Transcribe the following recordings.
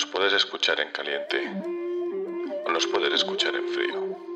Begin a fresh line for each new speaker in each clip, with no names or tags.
Nos puedes escuchar en caliente o nos puedes escuchar en frío.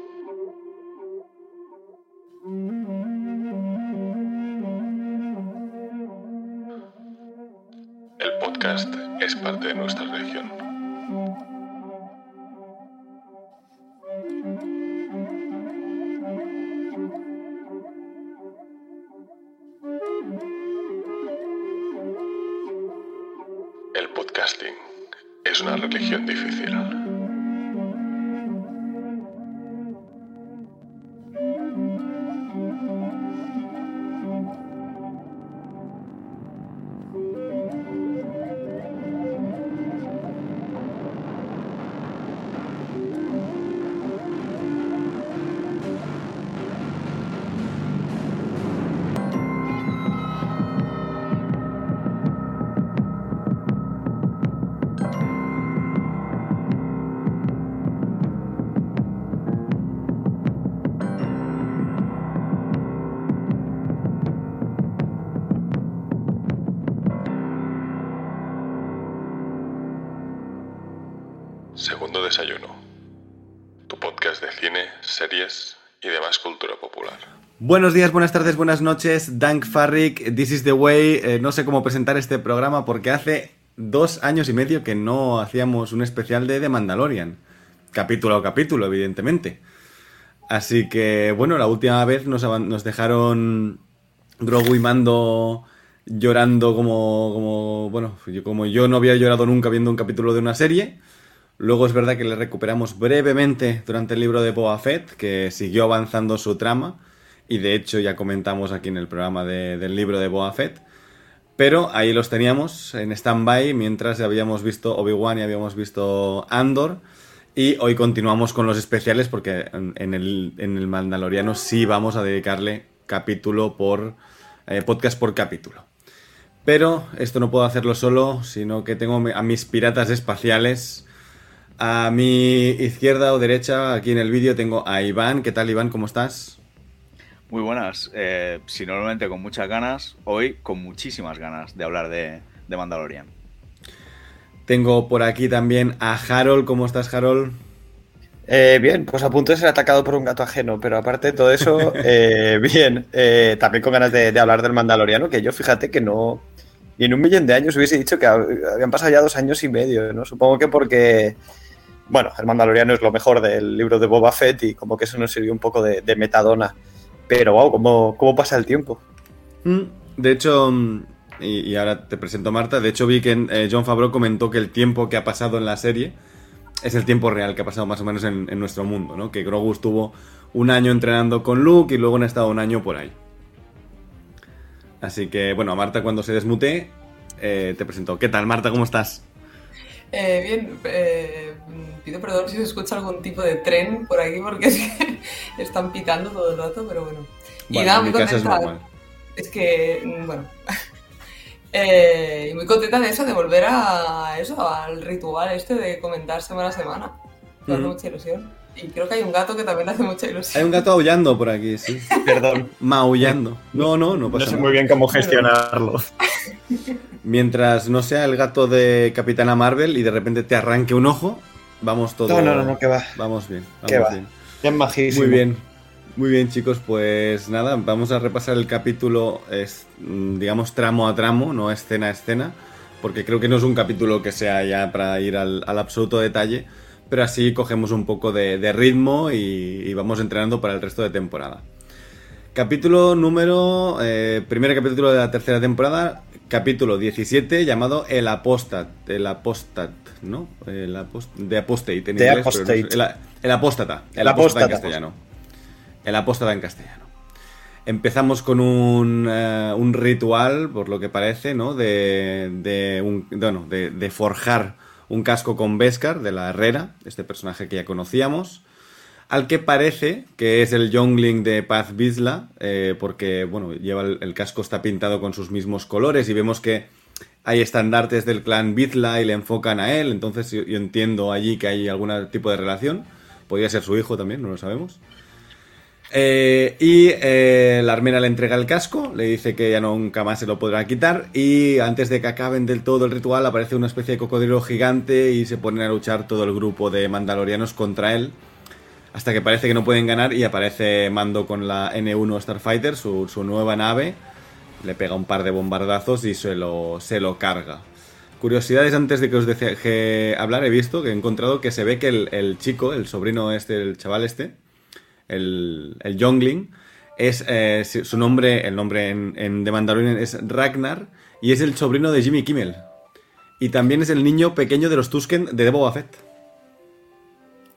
Buenos días, buenas tardes, buenas noches. Dank Farrick, This is the Way. Eh, no sé cómo presentar este programa porque hace dos años y medio que no hacíamos un especial de The Mandalorian. Capítulo a capítulo, evidentemente. Así que, bueno, la última vez nos, dejaron Grogu y Mando llorando como, como, bueno, como yo no había llorado nunca viendo un capítulo de una serie. Luego es verdad que le recuperamos brevemente durante el libro de Boba Fett, que siguió avanzando su trama, y de hecho ya comentamos aquí en el programa de- del libro de Boba Fett. Pero ahí los teníamos en stand-by mientras habíamos visto Obi-Wan y habíamos visto Andor. Y hoy continuamos con los especiales porque en, en el, en el Mandaloriano sí vamos a dedicarle capítulo por eh, podcast por capítulo. Pero esto no puedo hacerlo solo, sino que tengo a mis piratas espaciales. A mi izquierda o derecha, aquí en el vídeo, tengo a Iván. ¿Qué tal, Iván? ¿Cómo estás?
Muy buenas. Eh, si normalmente con muchas ganas, hoy con muchísimas ganas de hablar de, de Mandalorian.
Tengo por aquí también a Harold. ¿Cómo estás, Harold?
Eh, bien, pues a punto de ser atacado por un gato ajeno, pero aparte de todo eso, eh, bien, eh, también con ganas de, de hablar del Mandaloriano, que yo fíjate que no, ni en un millón de años hubiese dicho que hab- habían pasado ya dos años y medio, ¿no? Supongo que porque, bueno, el Mandaloriano es lo mejor del libro de Boba Fett y como que eso nos sirvió un poco de, de metadona, pero wow, ¿cómo, cómo pasa el tiempo?
Mm, De hecho, mm, y, y ahora te presento a Marta, de hecho vi que eh, John Favreau comentó que el tiempo que ha pasado en la serie es el tiempo real que ha pasado más o menos en, en nuestro mundo, ¿no? Que Grogu estuvo un año entrenando con Luke y luego han estado un año por ahí. Así que, bueno, a Marta cuando se desmute, eh, te presento. ¿Qué tal, Marta? ¿Cómo estás?
Eh, bien, eh, pido perdón si se escucha algún tipo de tren por aquí porque es que están pitando todo el rato, pero bueno. Y
Bueno,
nada,
en mi
muy
es
contenta. Es que, mm, bueno. Eh, y muy contenta de eso, de volver a eso, al ritual este de comentar semana a semana. Me hace mucha ilusión. Y creo que hay un gato que también le hace mucha ilusión.
Hay un gato aullando por aquí, sí.
Perdón,
Maullando. No, no, no
no
pasa
sé
nada.
muy bien cómo gestionarlo.
Mientras no sea el gato de Capitana Marvel y de repente te arranque un ojo, vamos todo.
No, no, no, no, que va,
Vamos bien. Vamos
Que va.
bien.
bien majísimo.
Muy bien. Muy bien, chicos, pues nada, vamos a repasar el capítulo, es, mm, digamos, tramo a tramo, no escena a escena, porque creo que no es un capítulo que sea ya para ir al, al absoluto detalle, pero así cogemos un poco de, de ritmo y, y vamos entrenando para el resto de temporada. Capítulo número. eh, primer capítulo de la tercera temporada, capítulo 17, llamado El Apostat. El Apostat, ¿no? El apost- de Apostate en inglés. pero no
Apostate.
sé- el, el Apóstata. El,
El
Apóstata en castellano. El Apóstata en castellano. Empezamos con un, eh, un ritual, por lo que parece, ¿no? De, de, un, bueno, de, de forjar un casco con Beskar, de la Herrera, este personaje que ya conocíamos al que parece que es el Youngling de Paz Vizsla, eh, porque bueno, lleva el, casco está pintado con sus mismos colores y vemos que hay estandartes del clan Vizsla y le enfocan a él, entonces yo, yo entiendo allí que hay algún tipo de relación. Podría ser su hijo también, no lo sabemos. Eh, y eh, la armera le entrega el casco, le dice que ya nunca más se lo podrá quitar. Y antes de que acaben del todo el ritual, aparece una especie de cocodrilo gigante y se ponen a luchar todo el grupo de mandalorianos contra él. Hasta que parece que no pueden ganar y aparece Mando con la N1 Starfighter, su, nueva nave. Le pega un par de bombardazos y se lo, se lo carga. Curiosidades antes de que os deje hablar, he visto que he encontrado que se ve que el, chico, el sobrino este, el chaval este, el, el Youngling, es eh, su su nombre, el nombre en, en The Mandalorian es Ragnar y es el sobrino de Jimmy Kimmel. Y también es el niño pequeño de los Tusken de Boba Fett.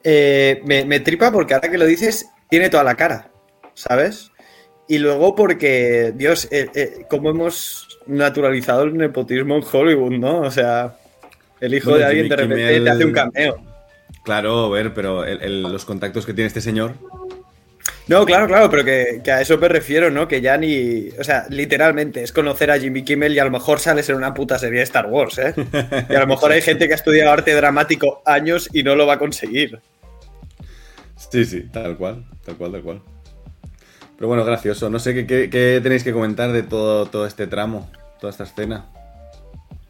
Eh, me, me tripa porque ahora que lo dices, tiene toda la cara, ¿sabes? Y luego porque, Dios, eh, eh, cómo hemos naturalizado el nepotismo en Hollywood, ¿no? O sea, el hijo
Bueno,
de alguien
Jimmy
de repente
Kimmel-
te hace un cameo.
Claro, a ver, pero el- el- los contactos que tiene este señor.
No, claro, claro, pero que, que a eso me refiero, ¿no? Que ya ni. O sea, literalmente es conocer a Jimmy Kimmel y a lo mejor sales en una puta serie de Star Wars, ¿eh? Y a lo mejor hay gente que ha estudiado arte dramático años y no lo va a conseguir.
Sí, sí, tal cual, tal cual, tal cual. Pero bueno, gracioso. No sé qué, qué- qué tenéis que comentar de todo, todo este tramo, toda esta escena.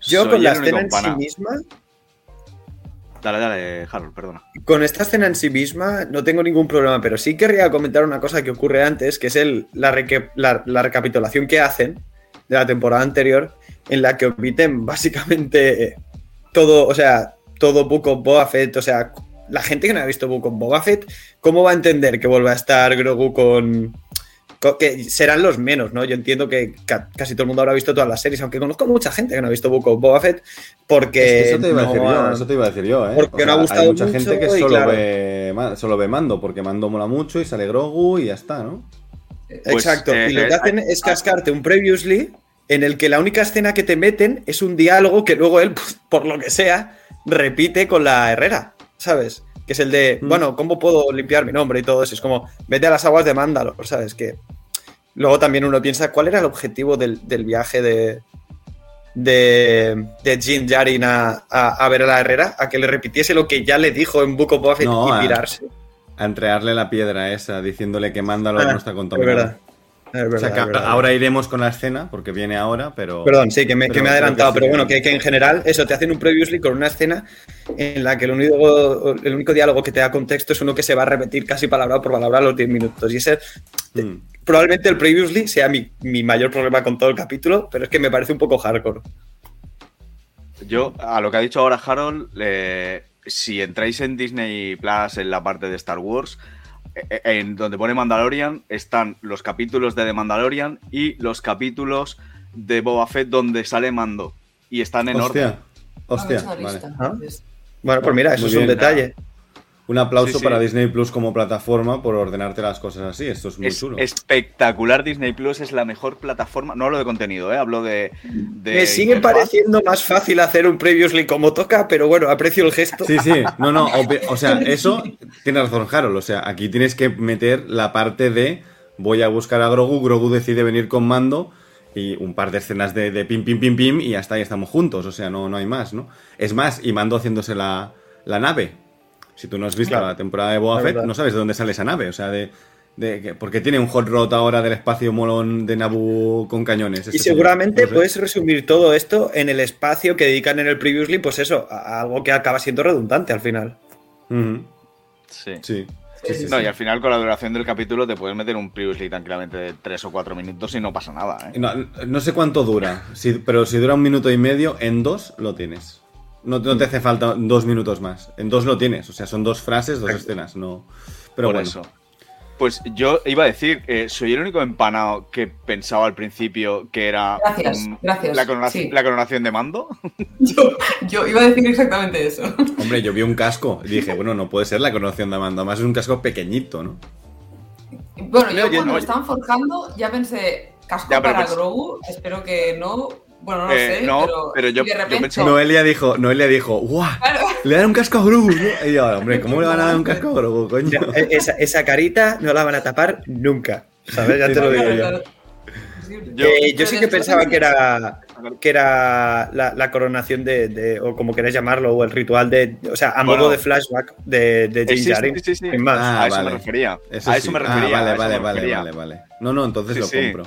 Yo
Soy
con la escena en sí misma,
Dale, dale, Harold, perdona.
con esta escena en sí misma no tengo ningún problema, pero sí querría comentar una cosa que ocurre antes, que es el, la, reque- la- la recapitulación que hacen de la temporada anterior, en la que omiten básicamente todo, o sea, todo Book of Boba Fett, o sea, la gente que no ha visto Book of Boba Fett, ¿cómo va a entender que vuelva a estar Grogu con... con- que serán los menos, ¿no? Yo entiendo que ca- casi todo el mundo habrá visto todas las series, aunque conozco mucha gente que no ha visto Book of Boba Fett, porque...
Es que eso te iba a decir yo,
ha-
eso te iba a decir yo, ¿eh?
Porque no ha gustado
hay mucha
mucho
gente que
y
solo,
claro.
ve, solo ve Mando, porque Mando mola mucho y sale Grogu y ya está, ¿no?
Pues,
Exacto.
eh,
y lo
eh,
que hacen es cascarte un previously en el que la única escena que te meten es un diálogo que luego él, por lo que sea, repite con la Herrera, ¿sabes? Que es el de,
Mm.
bueno, ¿cómo puedo limpiar mi nombre y todo eso? Es como, vete a las aguas de Mándalo, ¿sabes? Que luego también uno piensa, ¿cuál era el objetivo del, del viaje de, de, de Jin Jarin a, a- a ver a la Herrera? A que le repitiese lo que ya le dijo en Book of
No,
y
a-
pirarse.
A entregarle la piedra esa, diciéndole que Mándalo
Ah,
no está
Es
contaminado.
Es verdad,
O sea, que
es verdad.
ahora iremos con la escena, porque viene ahora, pero...
Perdón, sí, que me, que me he adelantado,
que sí
pero bueno, que, que en general eso, te hacen un previously con una escena en la que el único, el único diálogo que te da contexto es uno que se va a repetir casi palabra por palabra a los 10 minutos. Y ese,
Mm.
probablemente el previously sea mi, mi mayor problema con todo el capítulo, pero es que me parece un poco hardcore.
Yo, a lo que ha dicho ahora Harold, eh, si entráis en Disney Plus en la parte de Star Wars, en donde pone Mandalorian, están los capítulos de The Mandalorian y los capítulos de Boba Fett donde sale Mando. Y están en orden.
Hostia, hostia,
Ah,
vale.
Ah. Bueno, pues mira, eso
Muy
es un detalle.
Un aplauso
Sí, sí.
para Disney Plus como plataforma por ordenarte las cosas así. Esto es muy
Es
chulo.
espectacular Disney Plus, es la mejor plataforma. No hablo de contenido, ¿eh? hablo de. de
Me sigue
interfaz.
pareciendo más fácil hacer un previously como toca, pero bueno, aprecio el gesto.
Sí, sí, no, no, o sea, eso tiene razón Harold, o sea, aquí tienes que meter la parte de voy a buscar a Grogu, Grogu decide venir con mando y un par de escenas de, de pim, pim, pim, pim y ya está, y estamos juntos, o sea, no, no hay más, ¿no? Es más, y mando haciéndose la, la nave. Si tú no has visto
Claro.
la temporada de Boba
La
Fett, no sabes de dónde sale esa nave, o sea, de... de que- porque tiene un hot rod ahora del espacio molón de Naboo con cañones.
Y
este
seguramente
No sé.
puedes resumir todo esto en el espacio que dedican en el previously, pues eso, a algo que acaba siendo redundante al final.
Sí.
Sí. sí, sí,
No,
sí.
y al final con la duración del capítulo te puedes meter un previously tranquilamente de 3 o 4 minutos y no pasa nada. ¿eh?
No, no sé cuánto dura, si- pero si dura un minuto y medio, en dos lo tienes. No, no te hace falta dos minutos más. En dos lo tienes. O sea, son dos frases, dos escenas. No. Pero
Por
bueno.
eso. Pues yo iba a decir, eh, soy el único empanado que pensaba al principio que era
Gracias, gracias,
La, corona-
sí.
la coronación de mando.
Yo, yo iba a decir exactamente eso.
Hombre, yo vi un casco y dije, bueno, no puede ser la coronación de mando. Además es un casco pequeñito, ¿no?
Bueno, yo cuando
no.
lo estaban forjando ya pensé, casco
Ya,
para
pens-
Grogu, espero que no. Bueno, no
Eh,
sé,
no,
pero,
pero yo-
de
yo
repente,
pensaba-
Noelia dijo, Noelia dijo, ¡guau!
Claro.
Le dan un casco a Grogu, ¿no? Y yo, hombre, ¿cómo le van a dar un casco a Grogu, coño?
E- Esa, esa carita no la van a tapar nunca. ¿Sabes? Ya te lo digo yo.
Yo-
Eh, yo sí que pensaba que era, que era la, la coronación de, de- o como queréis llamarlo, o el ritual de, o sea, a
Bueno.
modo de flashback de, de
Eh,
Jin
sí, sí, sí, sí.
sin más.
Ah,
a eso
vale.
me refería.
Eso
a
sí.
eso me
Ah,
refería.
vale,
a eso
vale,
me
vale,
refería.
vale, vale. No, no, entonces
Sí,
lo
sí.
compro.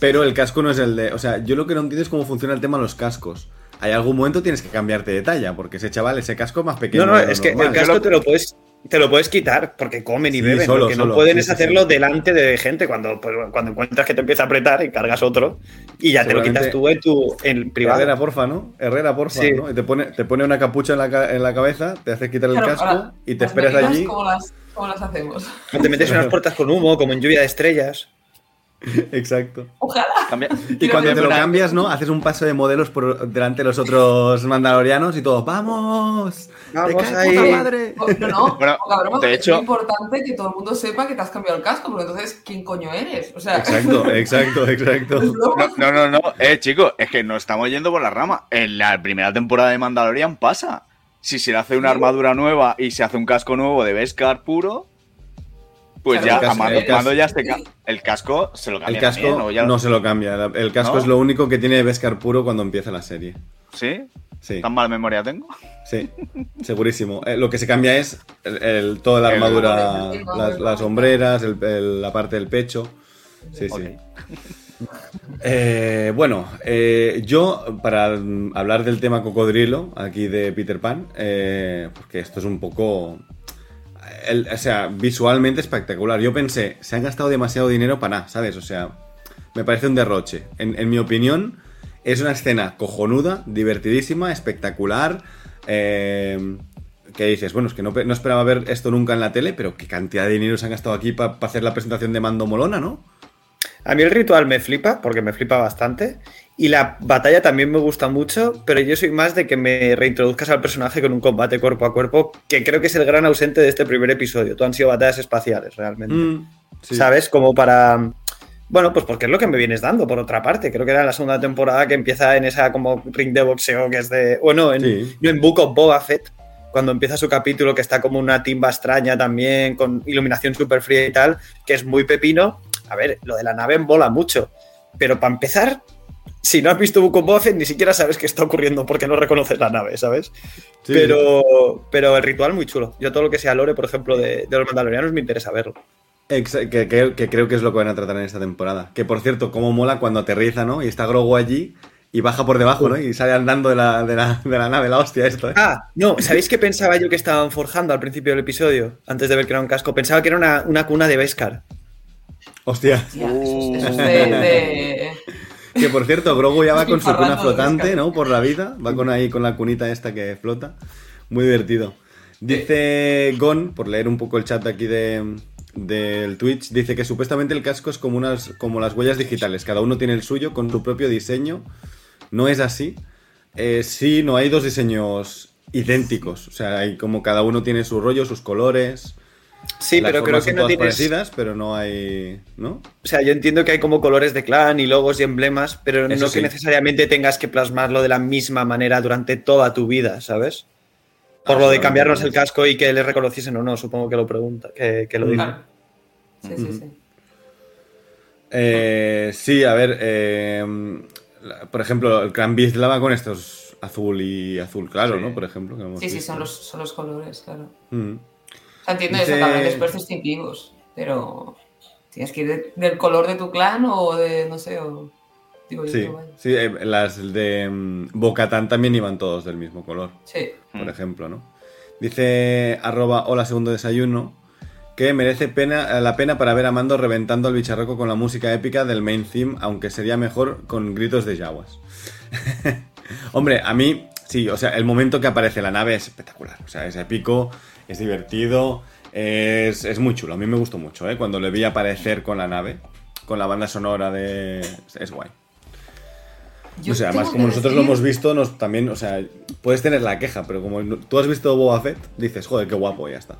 Pero el casco no es el de. O sea, yo lo que no entiendo es cómo funciona el tema de los cascos. Hay algún momento tienes que cambiarte de talla, porque ese chaval, ese casco es más pequeño.
No, no, es que
normal.
el casco te lo puedes te lo puedes quitar porque comen y
Sí,
beben.
solo,
lo que
solo.
no pueden
Sí,
es hacerlo
sí.
delante de gente cuando, pues, cuando encuentras que te empieza a apretar y cargas otro y ya te lo quitas tú en tu en privado.
Herrera, porfa, ¿no? Herrera, porfa,
Sí.
¿no? Y te pone, te pone una capucha en la, en la cabeza, te hace quitar el
Claro,
casco
ahora,
y te
las
esperas allí.
¿Cómo las, cómo las hacemos?
Te metes en unas puertas con humo, como en lluvia de estrellas.
Exacto.
Ojalá.
Cambia-
Y cuando te lo cambias, ¿no? Haces un paso de modelos por delante de los otros mandalorianos y todo, ¡vamos!
Vamos
¡Te cae
ahí.
puta madre!
No, no,
Bueno,
poca broma,
de hecho-
es importante que todo el mundo sepa que te has cambiado el casco, porque entonces, ¿quién coño eres? O sea,
Exacto, exacto, exacto.
es broma.
No, no, no, no. Eh, chicos, es que nos estamos yendo por la rama. En la primera temporada de Mandalorian pasa. Si se le hace una armadura nueva y se hace un casco nuevo de Beskar puro, pues
Claro,
ya
el casco- el casco-
Mando ya se el casco se lo
El
cambia
casco
también, ¿o ya-
no se lo cambia. El casco
¿No?
es lo único que tiene Beskar puro cuando empieza la serie.
¿Sí?
Sí,
¿Tan mala memoria tengo?
sí, segurísimo. Eh, lo que se cambia es el, el- toda la
El-
armadura,
el-
las, las sombreras, el- el- la parte del pecho. Sí, sí. Eh, bueno, eh, yo, para hablar del tema cocodrilo, aquí de Peter Pan, porque esto es un poco... o sea, visualmente espectacular. Yo pensé, se han gastado demasiado dinero para nada, ¿sabes? O sea, me parece un derroche. En, mi opinión, es una escena cojonuda, divertidísima, espectacular. eh, que dices, bueno, es que no, no esperaba ver esto nunca en la tele, pero qué cantidad de dinero se han gastado aquí para hacer la presentación de Mando Molona, ¿no?
A mí el ritual me flipa, porque me flipa bastante. Y la batalla también me gusta mucho, pero yo soy más de que me reintroduzcas al personaje con un combate cuerpo a cuerpo, que creo que es el gran ausente de este primer episodio. Todo han sido batallas espaciales, realmente.
Mm, sí.
¿Sabes? Como para. Bueno, pues porque es lo que me vienes dando, por otra parte. Creo que era la segunda temporada que empieza en esa como ring de boxeo que es de. Bueno, en,
Sí.
no, en Book of Boba Fett, cuando empieza su capítulo que está como una timba extraña también, con iluminación súper fría y tal, que es muy pepino. A ver, lo de la nave mola mucho. Pero para empezar, si no has visto Book of ni siquiera sabes qué está ocurriendo porque no reconoces la nave, ¿sabes?
Sí.
Pero, pero el ritual muy chulo. Yo todo lo que sea lore, por ejemplo, de, de los mandalorianos me interesa verlo.
Que, que- que creo que es lo que van a tratar en esta temporada. Que por cierto, cómo mola cuando aterriza, ¿no? Y está Grogu allí y baja por debajo, ¿no? Y sale andando de la, de la, de la nave, la hostia esto, ¿eh?
Ah, no, ¿sabéis qué pensaba yo que estaban forjando al principio del episodio? Antes de ver que era un casco. Pensaba que era una, una cuna de Beskar.
Hostia.
Eso, es- eso es de, de-
Que por cierto, Grogu ya va con su cuna flotante. ¿no? Por la vida. Va con ahí con la cunita esta que flota. Muy divertido. Dice Gon, por leer un poco el chat aquí de, del Twitch, dice que supuestamente el casco es como, unas, como las huellas digitales. Cada uno tiene el suyo con su propio diseño. No es así. Eh, sí, no hay dos diseños idénticos. O sea, hay como cada uno tiene su rollo, sus colores.
Sí,
Las
pero creo que no tienes.
parecidas, pero no hay. ¿No?
O sea, yo entiendo que hay como colores de clan y logos y emblemas, pero
Eso
no
sí.
que necesariamente tengas que plasmarlo de la misma manera durante toda tu vida, ¿sabes? Por
Ah,
lo de cambiarnos el casco y que le reconociesen o no, supongo que lo pregunta, que, que lo diga.
Sí, sí, sí.
Eh, sí, a ver. eh, por ejemplo, el Clan Beast va con estos azul y azul claro,
Sí.
¿no? Por ejemplo. que hemos
Sí, sí, son los, son los colores, claro.
Mm.
Entiendo eso, habrá después distintivos, pero tienes que ir de- del color de tu clan o de, no sé, o... Digo yo,
Sí,
vaya.
sí, eh, las de mm, Bocatán también iban todos del mismo color,
Sí.
por
Mm.
ejemplo, ¿no? Dice arroba hola segundo desayuno que merece pena, la pena para ver a Mando reventando al bicharraco con la música épica del main theme, aunque sería mejor con gritos de Jawas. Hombre, a mí, sí, o sea, el momento que aparece la nave es espectacular. O sea, es épico, es divertido, es, es muy chulo. A mí me gustó mucho, ¿eh? Cuando le vi aparecer con la nave, con la banda sonora de... Es guay.
Yo
o sea, además, como nosotros lo hemos visto, nos también, o sea, puedes tener la queja, pero como tú has visto Boba Fett, dices, joder, qué guapo, y ya está.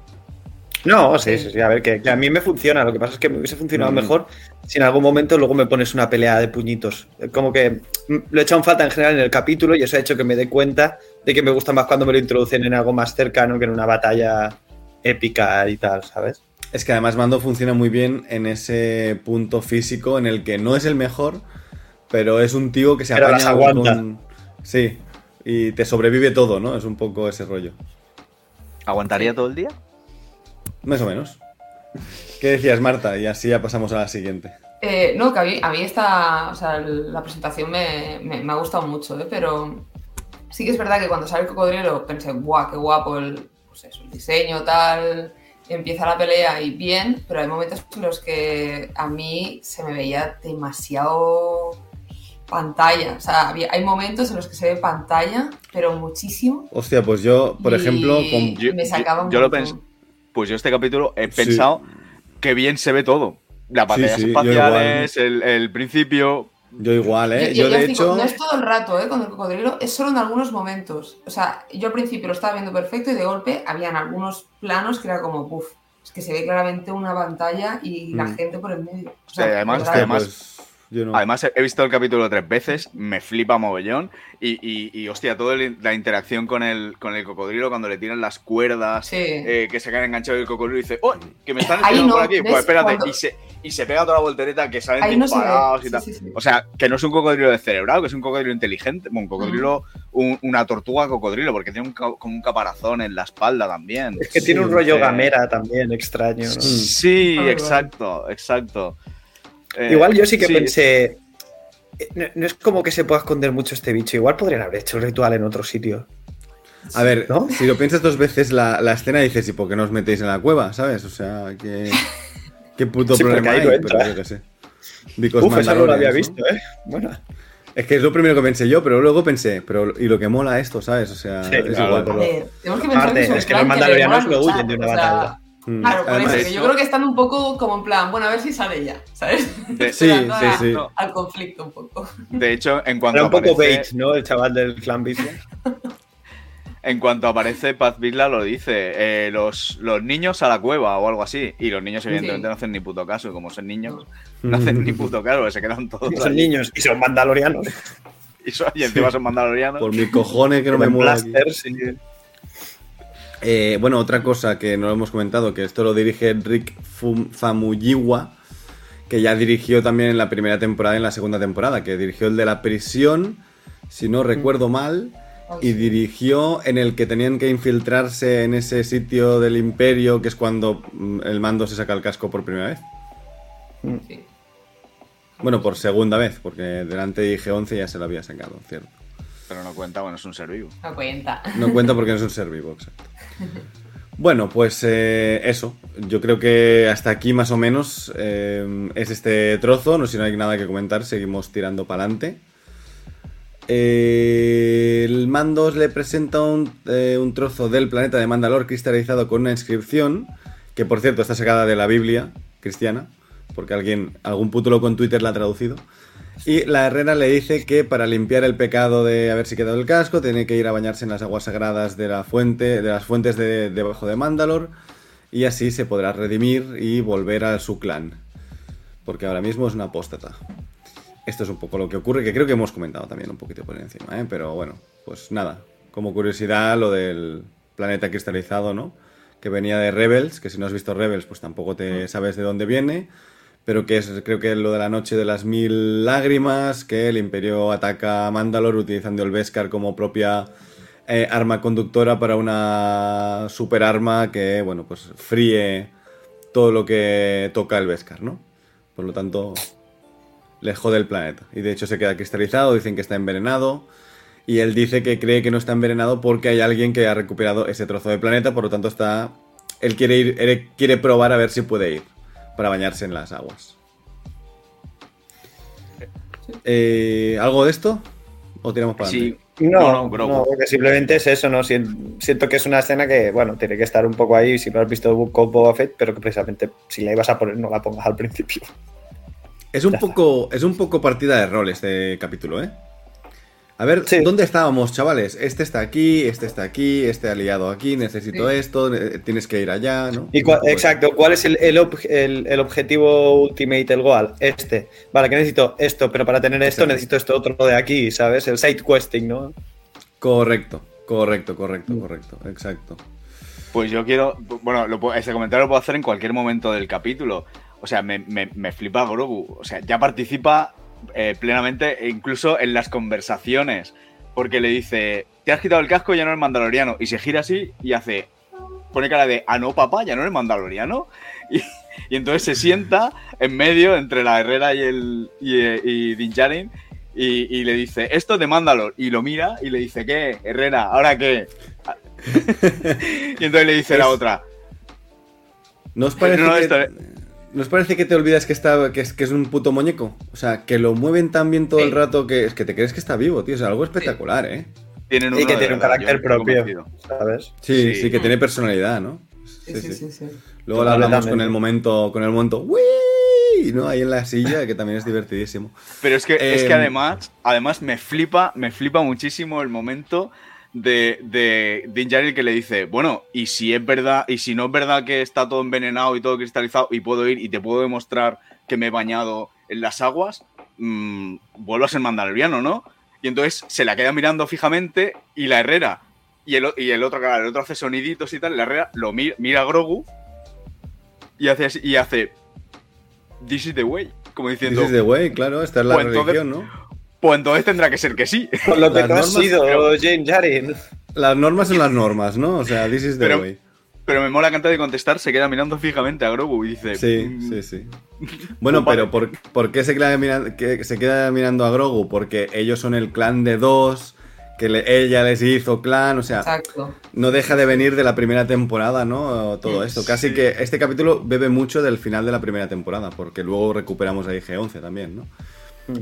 No, sí, sí, sí, a ver, que, que a mí me funciona, lo que pasa es que me hubiese funcionado
Mm.
mejor si en algún momento luego me pones una pelea de puñitos. Como que mm, lo he echado en falta en general en el capítulo y eso ha hecho que me dé cuenta de que me gusta más cuando me lo introducen en algo más cercano que en una batalla épica y tal, ¿sabes?
Es que además Mando funciona muy bien en ese punto físico en el que no es el mejor, pero es un tío que se
Pero
apaña
las aguanta.
con- Sí, y te sobrevive todo, ¿no? Es un poco ese rollo.
¿Aguantaría todo el día?
Más o menos. ¿Qué decías, Marta? Y así ya pasamos a la siguiente.
Eh, no, que a mí, a mí esta, o sea, la presentación me, me- me ha gustado mucho, ¿eh? pero sí que es verdad que cuando sale el cocodrilo pensé, ¡guau, qué guapo el, pues eso, el diseño, tal! Empieza la pelea y bien, pero hay momentos en los que a mí se me veía demasiado pantalla. O sea, había- hay momentos en los que se ve pantalla, pero muchísimo.
Hostia, pues yo, por
Y-
ejemplo, con...
Yo,
Me sacaba
yo-
un
yo lo pensé. Pues yo este capítulo he
Sí.
pensado que bien se ve todo. Las batallas
sí,
espaciales, el, el principio.
Yo igual, ¿eh?
Yo-
Yo,
yo
de
os digo,
hecho...
no es todo el rato, ¿eh? Con el cocodrilo, es solo en algunos momentos. O sea, yo al principio lo estaba viendo perfecto y de golpe habían algunos planos que era como, uff, es que se ve claramente una pantalla y la
Mm.
gente por el medio. O
Sí, además- además-
pues, yo no.
Además, he visto el capítulo tres veces, me flipa mogollón. Y, y, y, hostia, toda la interacción con el, con el cocodrilo cuando le tiran las cuerdas,
Sí.
eh, que se quedan enganchados y el cocodrilo dice, ¡Oh! Que me están estirando
no,
por aquí. Pues espérate,
Cuando-
y, se, y se pega toda la voltereta que salen
no
disparados y tal.
sí, sí.
O sea, que no es un cocodrilo descerebrado, que es un cocodrilo inteligente. Bueno, un cocodrilo, un- una tortuga cocodrilo, porque tiene un, como un caparazón en la espalda también.
Es que tiene un rollo
sí.
gamera también, extraño. ¿no?
Sí,
Ah,
exacto, exacto. Eh,
Igual yo sí que pensé. eh, No, no es como que se pueda esconder mucho este bicho. Igual podrían haber hecho el ritual en otro sitio.
A ver,
¿No?
si lo piensas dos veces la, la escena dices, ¿y por qué no os metéis en la cueva? ¿Sabes? O sea, que... ¿Qué puto
Sí,
problema hay? Pero yo qué sé. Because
Uf, eso no lo había visto, ¿eh? Bueno.
Es que es lo primero que pensé yo, pero luego pensé, pero y lo que mola esto, ¿sabes? O sea,
Sí,
es
claro.
igual.
Ver, tenemos que pensar
Aparte,
que es
que los
le
mandalorianos
luchar,
huyen de una
o sea,
batalla.
Mm,
Claro, por
además-
eso, que yo creo que están un poco como en plan, bueno, a ver si sale ya, ¿sabes?
De-
Sí, sí,
a-
sí.
Al conflicto un poco.
De hecho, en cuanto
Era un poco
aparece-
bait, ¿no? El chaval del clan Bisla.
En cuanto aparece Paz Vizla lo dice, eh, los, los niños a la cueva o algo así. Y los niños evidentemente
Sí.
no hacen ni puto caso, y como son niños, no hacen ni puto caso, se quedan todos
Son
allí.
niños y son mandalorianos.
Y, son- y encima son mandalorianos.
Por mi cojones que no me
blasters y-
Eh, bueno, otra cosa que no lo hemos comentado, que esto lo dirige Rick Famuyiwa, que ya dirigió también en la primera temporada y en la segunda temporada, que dirigió el de la prisión, si no recuerdo mal, y dirigió en el que tenían que infiltrarse en ese sitio del imperio, que es cuando mm, el mando se saca el casco por primera vez.
Sí.
Bueno, por segunda vez, porque delante dije 11 y ya se lo había sacado, cierto.
Pero no cuenta, bueno, es un ser vivo.
No cuenta.
No cuenta porque no es un ser vivo, exacto. Bueno, pues eh, eso. Yo creo que hasta aquí más o menos eh, es este trozo. No sé si no hay nada que comentar, seguimos tirando para adelante. El Mandos le presenta un, eh, un trozo del planeta de Mandalor cristalizado con una inscripción, que por cierto está sacada de la Biblia cristiana, porque alguien, algún puto loco Twitter la ha traducido. Y la herrera le dice que para limpiar el pecado de haberse quedado el casco, tiene que ir a bañarse en las aguas sagradas de la fuente, de las fuentes de debajo de Mandalor, y así se podrá redimir y volver a su clan. Porque ahora mismo es una apóstata. Esto es un poco lo que ocurre, que creo que hemos comentado también un poquito por encima, ¿eh? pero bueno, pues nada, como curiosidad lo del planeta cristalizado, ¿no? Que venía de Rebels, que si no has visto Rebels, pues tampoco te sabes de dónde viene pero que es creo que lo de la noche de las mil lágrimas, que el imperio ataca a Mandalor utilizando el Beskar como propia eh, arma conductora para una super arma que, bueno, pues fríe todo lo que toca el Beskar, ¿no? Por lo tanto, le jode el planeta. Y de hecho se queda cristalizado, dicen que está envenenado. Y él dice que cree que no está envenenado porque hay alguien que ha recuperado ese trozo de planeta, por lo tanto está... Él quiere ir, él quiere probar a ver si puede ir para bañarse en las aguas. Eh, ¿Algo de esto? ¿O tiramos para
Sí.
adelante?
No,
No,
no,
no,
porque simplemente es eso, ¿no? Sien- Siento que es una escena que, bueno, tiene que estar un poco ahí si no has visto Book of Boba Fett, pero que precisamente si la ibas a poner no la pongas al principio.
Es un poco, es un poco partida de rol este capítulo, ¿eh? A ver,
Sí.
¿dónde estábamos, chavales? Este está aquí, este está aquí, este aliado aquí, necesito
Sí.
esto, tienes que ir allá, ¿no?
Y exacto, ¿cuál es el, el ob- el- el objetivo ultimate, el goal? Este. Vale, que necesito esto, pero para tener esto
Exacto.
necesito esto otro de aquí, ¿sabes? El side questing, ¿no?
Correcto, correcto, correcto,
Mm.
correcto, exacto.
Pues yo quiero. Bueno, lo puedo- ese comentario lo puedo hacer en cualquier momento del capítulo. O sea, me, me- me flipa Grogu. O sea, ya participa eh, plenamente, e incluso en las conversaciones. Porque le dice: Te has quitado el casco, ya no eres mandaloriano. Y se gira así y hace. Pone cara de: Ah, no, papá, ya no eres mandaloriano. Y, y entonces se sienta en medio entre la Herrera y el. y, y Din Djarin, y, y le dice: Esto es de Mandalor. Y lo mira y le dice: ¿Qué? Herrera, ¿ahora qué? y entonces le dice la otra.
¿No os parece,
No,
que,
esto-
¿no os parece que te olvidas que, está, que, es, que es un puto muñeco? O sea, que lo mueven tan bien todo
Sí.
el rato que es que te crees que está vivo, tío. Es algo espectacular, ¿eh?
Tienen
Y que tiene un carácter propio. ¿sabes?
Sí, sí,
Sí.
que tiene personalidad, ¿no?
Sí, sí, sí, sí.
Luego lo hablamos con el momento, con el momento, ¡Wii! ¿no? Ahí en la silla, que también es divertidísimo.
Pero es que, es que
Em,
además, además me flipa, me flipa muchísimo el momento de, de Djarin que le dice, bueno, y si es verdad, y si no es verdad que está todo envenenado y todo cristalizado y puedo ir y te puedo demostrar que me he bañado en las aguas, mm, vuelvo a ser mandaloriano, ¿no? Y entonces se la queda mirando fijamente y la Herrera y el, y el otro, claro, el otro hace soniditos y tal, la Herrera lo mira, mira a Grogu y hace así- y hace This is the way, como diciendo,
This is the way, claro, esta es la
Pues entonces-
¿no?
Pues entonces tendrá que ser que sí.
Con lo que sido,
pero-
Jarin.
Las normas son las normas, ¿no? O sea, this is the
Pero-
way.
Pero me mola antes de contestar se queda mirando fijamente a Grogu y dice...
Sí,
mm,
sí, sí. Bueno, pero ¿por, por qué se queda, mirando, que se queda mirando a Grogu? Porque ellos son el clan de dos, que le- ella les hizo clan, o sea,
Exacto.
no deja de venir de la primera temporada, ¿no? Todo esto. Casi
Sí.
que este capítulo bebe mucho del final de la primera temporada, porque luego recuperamos a IG-11 también, ¿no?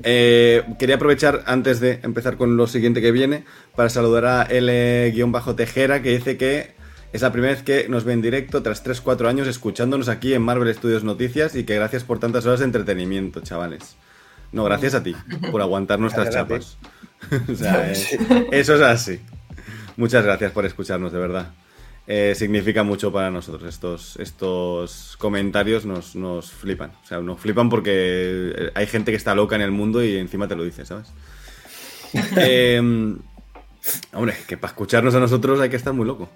Eh, quería aprovechar antes de empezar con lo siguiente que viene para saludar a L-Tejera que dice que es la primera vez que nos ve en directo tras 3-4 años escuchándonos aquí en Marvel Studios Noticias y que gracias por tantas horas de entretenimiento, chavales. No, gracias a ti por aguantar nuestras chapas. O sea, es- eso es así. Muchas gracias por escucharnos, de verdad. Eh, significa mucho para nosotros. Estos, estos comentarios nos, nos flipan. O sea, nos flipan porque eh, hay gente que está loca en el mundo y encima te lo dice, ¿sabes? Eh, hombre, que para escucharnos a nosotros hay que estar muy loco.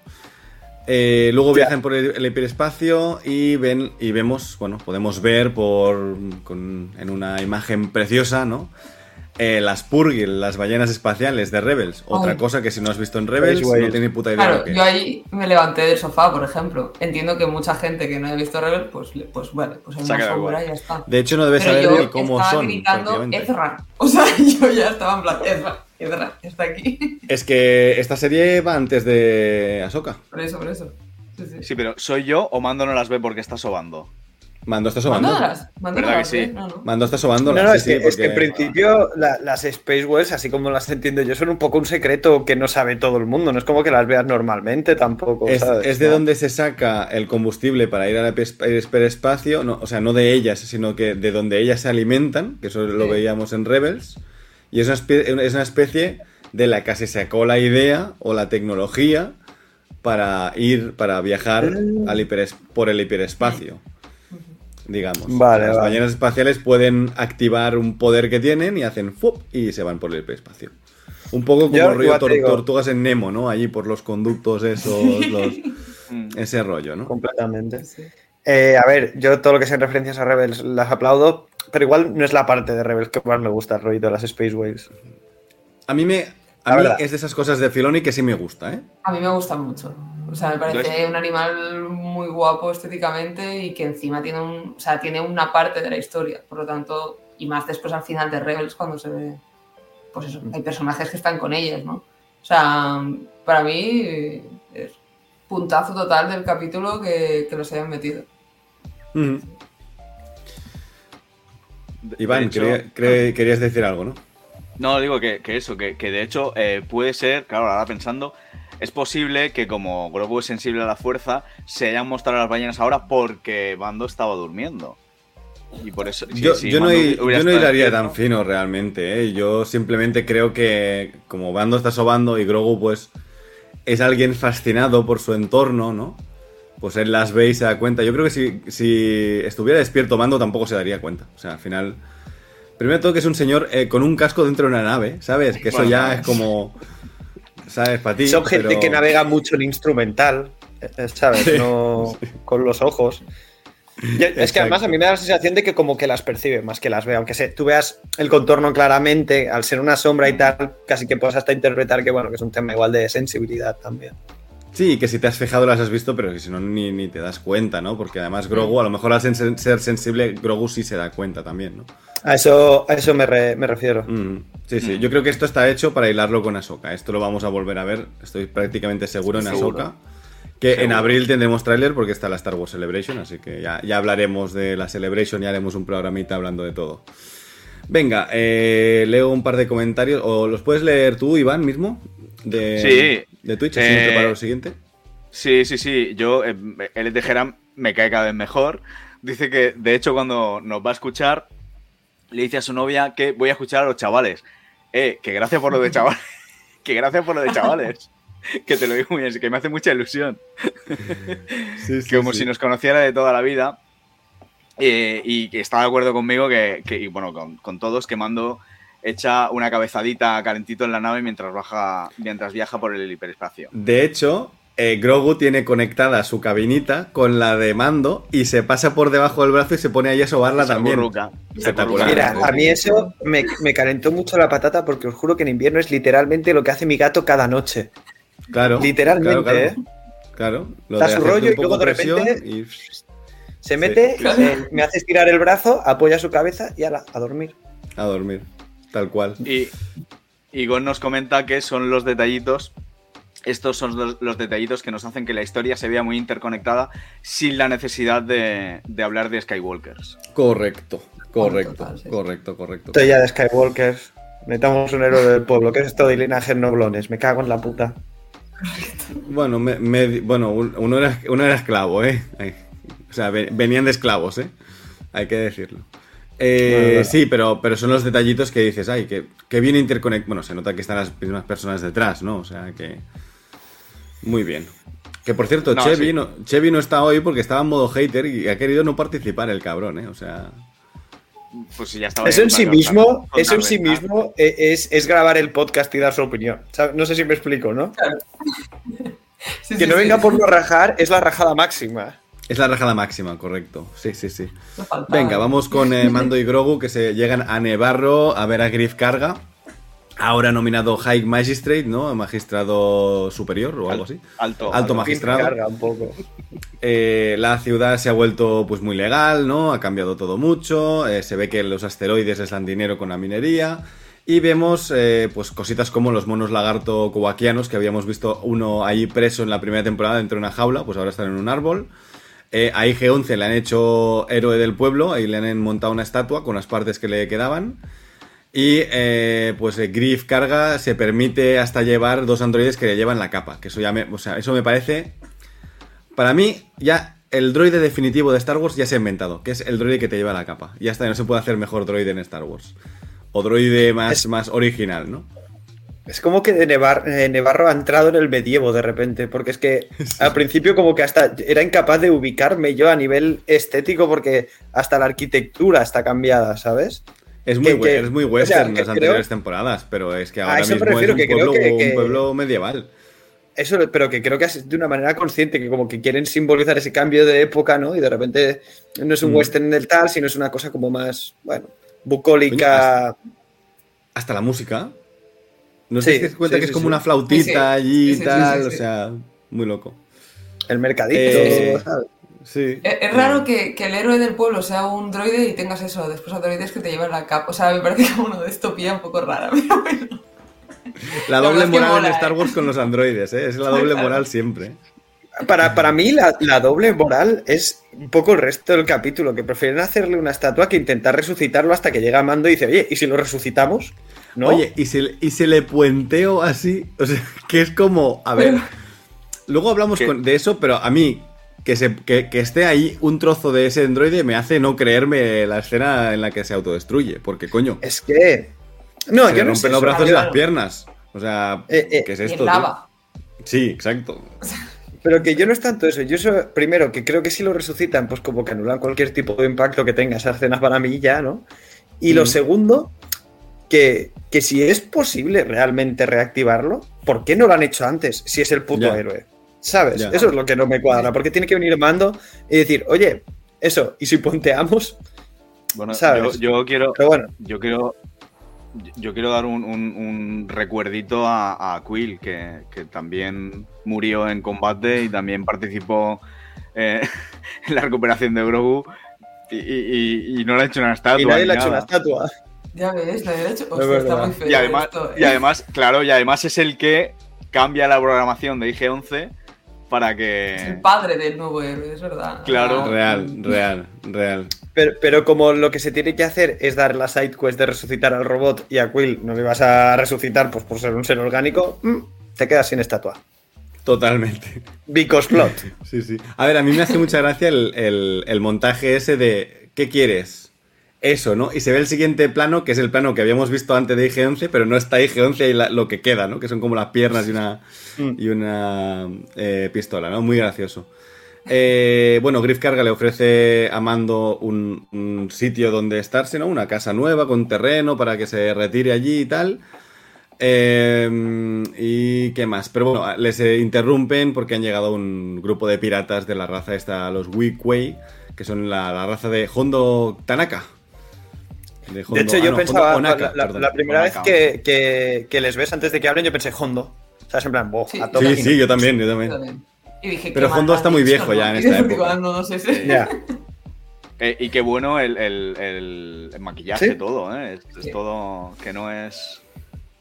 Eh, luego viajan por el, el hiperespacio y ven y vemos, bueno, podemos ver por con- en una imagen preciosa, ¿no? Eh, las Purgil, las ballenas espaciales de Rebels. Otra
Ay.
cosa que si no has visto en Rebels
Space
no
Whale.
tiene puta idea de lo
Claro,
que
yo
es.
ahí me levanté del sofá, por ejemplo. Entiendo que mucha gente que no haya visto Rebel, pues, le- pues vale, pues hay una sombra y ya está.
De hecho, no debes
Pero
saber ni cómo
estaba
son.
gritando. Ezra. O sea, yo ya estaba en plan, Ezra, Ezra, está aquí.
Es que esta serie va antes de Ahsoka.
Por eso, por eso. Sí, sí.
Sí, pero ¿soy yo o Mando no las ve porque está sobando?
Mando está sobando.
Mándalas, mándalas,
¿Verdad que sí?
¿eh? No, no.
Mando está sobando.
No, no,
sí,
es, que,
sí,
es que en principio la- las Space Whales, así como las entiendo yo, son un poco un secreto que no sabe todo el mundo. No es como que las veas normalmente tampoco.
Es,
¿sabes?
es de
¿No?
donde se saca el combustible para ir al hiper- hiperespacio, no, o sea, no de ellas, sino que de donde ellas se alimentan, que eso lo
Sí.
veíamos en Rebels, y es una, espe- es una especie de la que se sacó la idea o la tecnología para ir, para viajar
Mm.
al hiperes- por el hiperespacio, digamos.
Vale,
Las
vale.
ballenas espaciales pueden activar un poder que tienen y hacen ¡fup! y se van por el hiperespacio. Un poco como
igual te
tor-
digo-
tortugas en Nemo, ¿no? Allí por los conductos esos, los,
Mm.
ese rollo, ¿no?
Completamente.
Sí.
Eh, a ver, yo todo lo que sean referencias a Rebels las aplaudo, pero igual no es la parte de Rebels que más me gusta, el rollo de las Space Whales.
A mí me a mí es de esas cosas de Filoni que sí me gusta, ¿eh?
A mí me gusta mucho. O sea, me parece
Entonces-
un animal muy guapo estéticamente y que encima tiene un, o sea, tiene una parte de la historia. Por lo tanto, y más después al final de Rebels cuando se ve, pues eso, hay personajes que están con ellas, ¿no? O sea, para mí es puntazo total del capítulo que, que los hayan metido.
Ujú. Iván,
De hecho-
quería- cre- querías decir algo, ¿no?
No, digo que, que eso, que, que de hecho eh, puede ser, claro, ahora pensando, es posible que como Grogu es sensible a la fuerza, se hayan mostrado las ballenas ahora porque Bando estaba durmiendo. Y por eso... sí,
yo,
sí,
yo no, hi- yo no hilaría tan fino realmente, ¿eh? Yo simplemente creo que como Bando está sobando y Grogu pues es alguien fascinado por su entorno, ¿no? Pues él las ve y se da cuenta. Yo creo que si, si estuviera despierto Mando tampoco se daría cuenta. O sea, al final... Primero todo que es un señor eh, con un casco dentro de una nave, ¿sabes? Que eso ya es como... ¿Sabes? Para ti.
Son gente
pero-
que navega mucho en instrumental. eh, ¿sabes? No con los ojos. Yo- es que además a mí me da la sensación de que como que las percibe más que las ve, aunque se, tú veas el contorno claramente, al ser una sombra y tal, casi que puedes hasta interpretar que bueno, que es un tema igual de sensibilidad también.
Sí, que si te has fijado las has visto, pero que si no ni, ni te das cuenta, ¿no? Porque además Grogu, a lo mejor al sen- ser sensible, Grogu sí se da cuenta también, ¿no?
A eso, a eso me, re- me refiero.
Mm, sí, sí. Yo creo que esto está hecho para hilarlo con Ahsoka. Esto lo vamos a volver a ver, estoy prácticamente seguro en
Seguro.
Ahsoka. Que en abril tendremos tráiler porque está la Star Wars Celebration, así que ya, ya hablaremos de la Celebration y haremos un programita hablando de todo. Venga, eh, leo un par de comentarios. ¿O los puedes leer tú, Iván, mismo? De,
Sí.
De Twitch,
Eh,
preparo lo siguiente.
Sí, sí, sí. Yo, eh, el de Geram me cae cada vez mejor. Dice que, de hecho, cuando nos va a escuchar, le dice a su novia que voy a escuchar a los chavales. Eh, que gracias por lo de chavales. que gracias por lo de chavales. que te lo digo muy bien, que me hace mucha ilusión.
Sí,
como
sí.
si nos conociera de toda la vida. Eh, y que está de acuerdo conmigo que, que- y bueno, con, con todos, que mando echa una cabezadita calentito en la nave mientras baja, mientras viaja por el hiperespacio.
De hecho, eh, Grogu tiene conectada su cabinita con la de mando y se pasa por debajo del brazo y se pone ahí a sobarla
Se
también.
se acurruca.
Mira, a mí eso me, me calentó mucho la patata porque os juro que en invierno es literalmente lo que hace mi gato cada noche.
Claro.
Literalmente,
claro,
¿eh?
Claro. Lo
Da su rollo y luego de repente-
y-
Se mete, me hace estirar el brazo, apoya su cabeza y ala, a dormir.
a dormir. Tal cual.
Y Igor nos comenta que son los detallitos. Estos son los, los detallitos que nos hacen que la historia se vea muy interconectada sin la necesidad de, de hablar de Skywalkers.
Correcto. Correcto.
Total, sí.
Correcto, correcto.
Estoy ya de Skywalker. Metamos un héroe del pueblo. ¿Qué es esto de linajes noblones? Me cago en la puta.
Bueno, me- me- bueno un- uno, era, uno era esclavo, ¿eh? O sea, ve- venían de esclavos, ¿eh? Hay que decirlo. Eh. Sí, pero, pero son los detallitos que dices, ay, que, que bien interconect... Bueno, se nota que están las mismas personas detrás, ¿no? O sea, que... Muy bien. Que por cierto,
No,
Chevy,
sí.
no, Chevy no está hoy porque estaba en modo hater y ha querido no participar el cabrón, ¿eh? O sea...
Pues si ya estaba
Eso en sí mismo, eso en sí mismo e- es, es grabar el podcast y dar su opinión. ¿Sabes? No sé si me explico, ¿no?
Sí,
Que
sí,
no
sí.
venga por no rajar es la rajada máxima.
Es la rajada máxima, correcto. Sí, sí, sí. Venga, vamos con eh, Mando y Grogu que se llegan a Nevarro a ver a Griff Carga. Ahora nominado High Magistrate, ¿no? Magistrado superior o algo así.
Alto.
Alto magistrado.
Carga un poco.
Eh, la ciudad se ha vuelto pues muy legal, ¿no? Ha cambiado todo mucho. eh, se ve que los asteroides les dan dinero con la minería. Y vemos eh, pues cositas como los monos lagarto kowakianos, que habíamos visto uno ahí preso en la primera temporada dentro de una jaula, pues ahora están en un árbol. Eh, a IG-11 le han hecho héroe del pueblo, ahí le han montado una estatua con las partes que le quedaban. Y eh, pues eh, Griff Carga se permite hasta llevar dos androides que le llevan la capa, que eso ya me, o sea, eso me parece para mí, ya el droide definitivo de Star Wars ya se ha inventado, que es el droide que te lleva la capa. Ya está, no se puede hacer mejor droide en Star Wars. O droide más,
Es-
más original, ¿no?
Es como que de Nevar- eh, Nevarro ha entrado en el medievo de repente, porque es que al principio como que hasta era incapaz de ubicarme yo a nivel estético porque hasta la arquitectura está cambiada, ¿sabes?
Es muy,
Que-
es muy
o sea,
western
que
las
creo-
anteriores temporadas, pero es que ahora mismo es un
que creo
pueblo,
que-
un pueblo medieval.
Eso, pero que creo que es de una manera consciente, que como que quieren simbolizar ese cambio de época, ¿no? Y de repente no es un
Mm.
western del tal, sino es una cosa como más, bueno, bucólica.
Hasta la música. No
Sí,
sé si te das cuenta
sí,
que es
sí,
como
sí.
una flautita
Sí, sí.
allí y
Sí, sí,
tal,
sí,
o
sí.
sea, muy loco.
El mercadito,
Eh,
¿sabes?
Sí.
Es, es raro que, que el héroe del pueblo sea un droide y tengas eso, después androides que te llevan la capa. O sea, me parece como una distopía un poco rara, pero bueno.
La doble moral
mola,
en Star
¿eh?
Wars con los androides, ¿eh? Es la doble moral siempre.
Para, para mí, la, la doble moral es un poco el resto del capítulo, que prefieren hacerle una estatua que intentar resucitarlo hasta que llega Mando y dice, oye, ¿y si lo resucitamos? ¿No?
Oye, y si le puenteo así, o sea, que es como, a ver, luego hablamos de eso, pero a mí, que, se, que, que esté ahí un trozo de ese androide me hace no creerme la escena en la que se autodestruye, porque coño,
es que. No,
se le
yo no sé.
los brazos y las piernas. O sea,
Eh, eh,
¿qué es esto?
lava.
Sí, exacto.
Pero que yo no es tanto eso. Yo eso, primero, que creo que si lo resucitan, pues como que anulan cualquier tipo de impacto que tenga esa escena para mí ya, ¿no? Y lo
Mm.
segundo, que, que si es posible realmente reactivarlo, ¿por qué no lo han hecho antes si es el puto
Ya.
héroe? ¿Sabes?
Ya.
Eso es lo que no me cuadra. Porque tiene que venir mando y decir, oye, eso, ¿y si ponteamos?
Bueno,
¿Sabes?
yo, yo quiero,
Pero bueno,
yo quiero, yo quiero dar un, un- un recuerdito a, a Quill, que, que también murió en combate y también participó eh, en la recuperación de Grogu y, y- y- no le ha hecho una estatua.
y nadie le ha hecho una estatua.
Ya ves, nadie le ha hecho.
Es
Hostia, está muy feo.
Y además,
esto, ¿eh?
y además, claro, y además es el que cambia la programación de IG-11 para
Es el
que...
padre del nuevo héroe, es verdad.
Claro.
Ah,
Real, real, real.
Pero, pero como lo que se tiene que hacer es dar la side quest de resucitar al robot y a Quill no le vas a resucitar pues, por ser un ser orgánico, mm, te quedas sin estatua.
Totalmente.
Because plot.
Sí, sí. A ver, a mí me hace mucha gracia el, el- el montaje ese de ¿qué quieres? Eso, ¿no? Y se ve el siguiente plano, que es el plano que habíamos visto antes de IG-11, pero no está IG-11 y la- lo que queda, ¿no? Que son como las piernas y una,
Mm.
y una eh, pistola, ¿no? Muy gracioso. Eh, bueno, Griff Carga le ofrece a Mando un, un sitio donde estarse, ¿no? Una casa nueva con terreno para que se retire allí y tal. Eh, ¿Y qué más? Pero bueno, les interrumpen porque han llegado un grupo de piratas de la raza esta, los Weequay, que son la, la raza de Hondo Tanaka.
De
Hondo-
hecho,
ah,
yo
no,
pensaba,
Hondo Onaka,
la, la-
perdón.
la primera
Onaka.
vez que, que- que les ves antes de que hablen, yo pensé Hondo. O sea, es en plan, boh,
Sí.
a tope.
Sí, sí, yo también, yo también.
también. Y dije,
Pero Hondo está muy viejo ya en esta época.
ah, no, no sé si-
Ya.
Eh, y qué bueno el, el- el- el maquillaje,
¿Sí?
todo, ¿eh? Es, es
Sí.
todo que no es...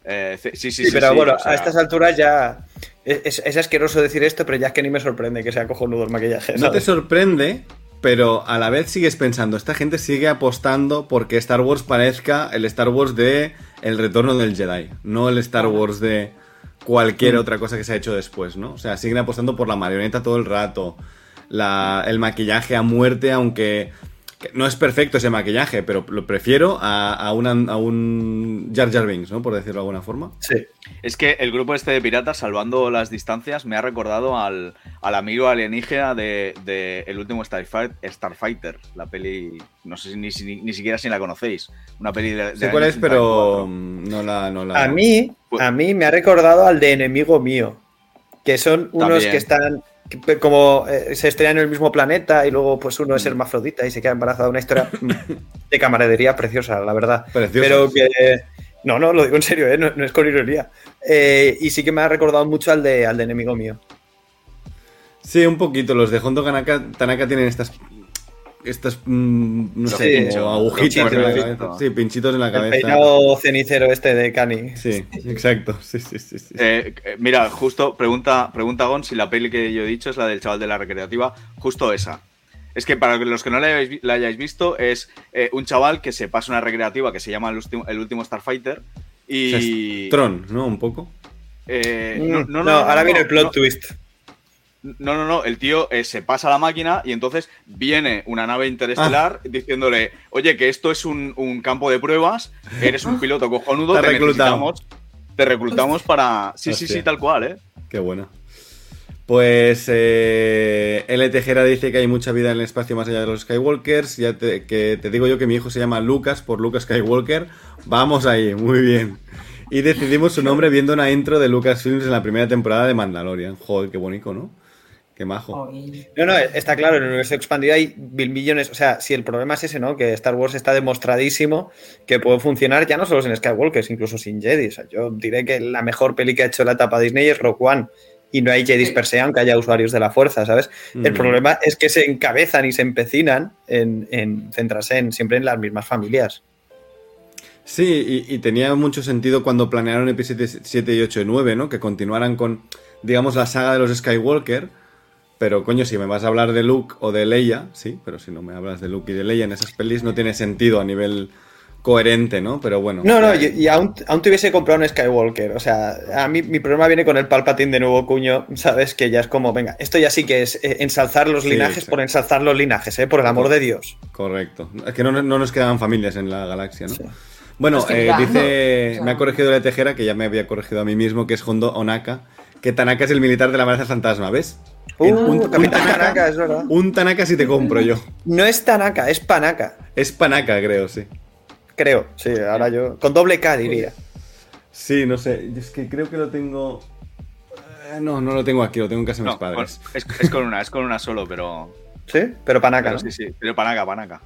eh, sí, sí,
Sí,
sí.
pero
sí,
bueno,
o sea,
a estas alturas ya. Es, es asqueroso decir esto, pero ya es que ni me sorprende que sea cojonudo el maquillaje.
No te sorprende, pero a la vez sigues pensando, esta gente sigue apostando porque Star Wars parezca el Star Wars de El Retorno del Jedi, no el Star Wars de cualquier
Mm.
otra cosa que se ha hecho después, ¿no? O sea, siguen apostando por la marioneta todo el rato, la- el maquillaje a muerte, aunque que no es perfecto ese maquillaje, pero lo prefiero a, a, una- a un Jar Jar Binks, ¿no? Por decirlo de alguna forma.
Sí.
Es que el grupo este de piratas, salvando las distancias, me ha recordado al, al amigo alienígena de, de el último Starfight- Starfighter, la peli, no sé si ni, si- ni siquiera si la conocéis, una peli de...
Sé cuál es, pero
84.
no la... No la
A mí,
Pues-
a mí me ha recordado al de enemigo mío. Que son unos
También.
que están. Como eh, se estrellan en el mismo planeta y luego, pues uno es hermafrodita y se queda embarazada. Una historia de camaradería preciosa, la verdad.
Preciosa,
Pero que. No, no, lo digo en serio, ¿eh? no, no es con ironía. Eh, y sí que me ha recordado mucho al de, al de enemigo mío.
Sí, un poquito. Los de Hondo Tanaka, Tanaka tienen estas. Estas. mm, no sé,
pinchos,
como en la cabeza. Sí, pinchitos en la
El
cabeza.
peinado cenicero este de Cani.
Sí, exacto. Sí, sí, sí. sí.
Eh, eh, mira, justo pregunta, pregunta Gon si la peli que yo he dicho es la del chaval de la recreativa, justo esa. Es que para los que no la hayáis, vi- la hayáis visto, es eh, un chaval que se pasa una recreativa que se llama El último, el último Starfighter.
O
Y.
sea, es Tron, ¿no? Un poco.
eh,
Mm,
no,
no,
no, no,
ahora
no,
viene el plot
no.
twist.
No, no, no. El tío eh, se pasa la máquina y entonces viene una nave interestelar
Ah.
diciéndole: Oye, que esto es un, un campo de pruebas, eres un piloto cojonudo,
Te
te,
reclutamos.
Te reclutamos para. Sí, sí,
Hostia.
sí, tal cual, ¿eh?
Qué buena. Pues eh, L. Tejera dice que hay mucha vida en el espacio más allá de los Skywalkers. Ya te, que te digo yo que mi hijo se llama Lucas por Lucas Skywalker. Vamos ahí, muy bien. Y decidimos su nombre viendo una intro de Lucasfilms en la primera temporada de Mandalorian. Joder, qué bonito, ¿no? Qué majo.
Ay,
No, no, está claro, en el universo expandido hay mil millones. O sea, si el problema es ese, ¿no? Que Star Wars está demostradísimo que puede funcionar ya no solo sin Skywalkers, incluso sin Jedi. O sea, yo diré que la mejor peli que ha hecho la etapa Disney es Rock One. Y no hay Jedi per se, aunque haya usuarios de la fuerza, ¿sabes? El
Mm.
problema es que se encabezan y se empecinan en, en centrarse en, siempre en las mismas familias.
Sí, y, y tenía mucho sentido cuando planearon episodios 7 y 8 y 9, ¿no? Que continuaran con, digamos, la saga de los Skywalker. Pero, coño, si me vas a hablar de Luke o de Leia, sí, pero si no me hablas de Luke y de Leia en esas pelis, no tiene sentido a nivel coherente, ¿no? Pero bueno.
No, no, y, y aún, aún te hubiese comprado un Skywalker. O sea, a mí mi problema viene con el Palpatine de nuevo cuño, ¿sabes? Que ya es como, venga, esto ya sí que es eh, ensalzar los
Sí,
linajes por ensalzar los linajes, ¿eh? Por el amor de Dios.
Correcto. Es que no, no nos quedaban familias en la galaxia, ¿no?
Sí.
Bueno,
Es que
eh, dice, me ha corregido la tejera, que ya me había corregido a mí mismo, que es Hondo Onaka, que Tanaka es el militar de la amenaza fantasma, ¿ves?
Uh,
En un, Tanaka,
es verdad.
un Tanaka si te compro yo.
No es Tanaka, es Panaka,
Es Panaka, creo, sí.
creo. Sí, ahora yo. Con doble K diría.
Sí, no sé, es que creo que lo tengo... Eh, no, no lo tengo aquí, lo tengo en casa de mis
No, con-
padres.
es, es con una, es con una solo, pero.
¿Sí? Pero panaca,
pero
¿no?
sí, sí. Pero panaca, panaca.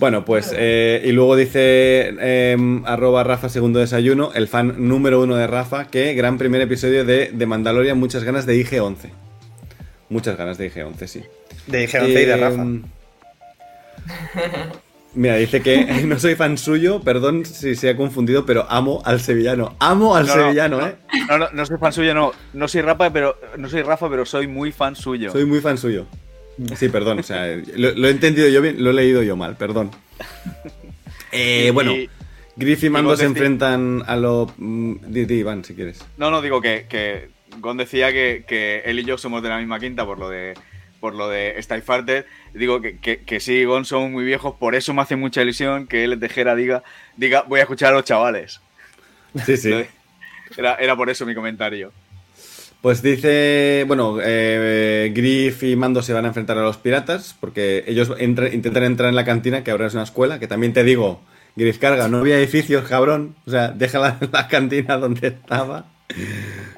Bueno, pues, eh, y luego dice em, arroba Rafa segundo desayuno, el fan número uno de Rafa, que gran primer episodio de, de Mandalorian, muchas ganas de IG-11. Muchas ganas de IG-11, sí.
De IG-11 y de Rafa.
Em, Mira, dice que no soy fan suyo, perdón si se ha confundido, pero amo al sevillano. Amo al
No, no,
sevillano,
no,
¿eh?
No, no, no soy fan suyo, no. No soy Rafa, pero no soy Rafa, pero soy muy fan suyo.
Soy muy fan suyo. Sí, perdón, o sea, lo, lo he entendido yo bien, lo he leído yo mal, perdón. Eh,
Y-
bueno, Griff y Mando se enfrentan a lo... mm, Di, di, Iván, si quieres.
No, no, digo que, que Gon decía que, que él y yo somos de la misma quinta por lo de por lo de Style. Digo que, que, que sí, Gon somos muy viejos, por eso me hace mucha ilusión que él Tejera diga, diga, voy a escuchar a los chavales.
Sí, sí.
Era, era por eso mi comentario.
Pues dice, bueno, eh, Griff y Mando se van a enfrentar a los piratas porque ellos entra- intentan entrar en la cantina, que ahora es una escuela, que también te digo, Griff carga, no había edificios, cabrón, o sea, deja la, la cantina donde estaba.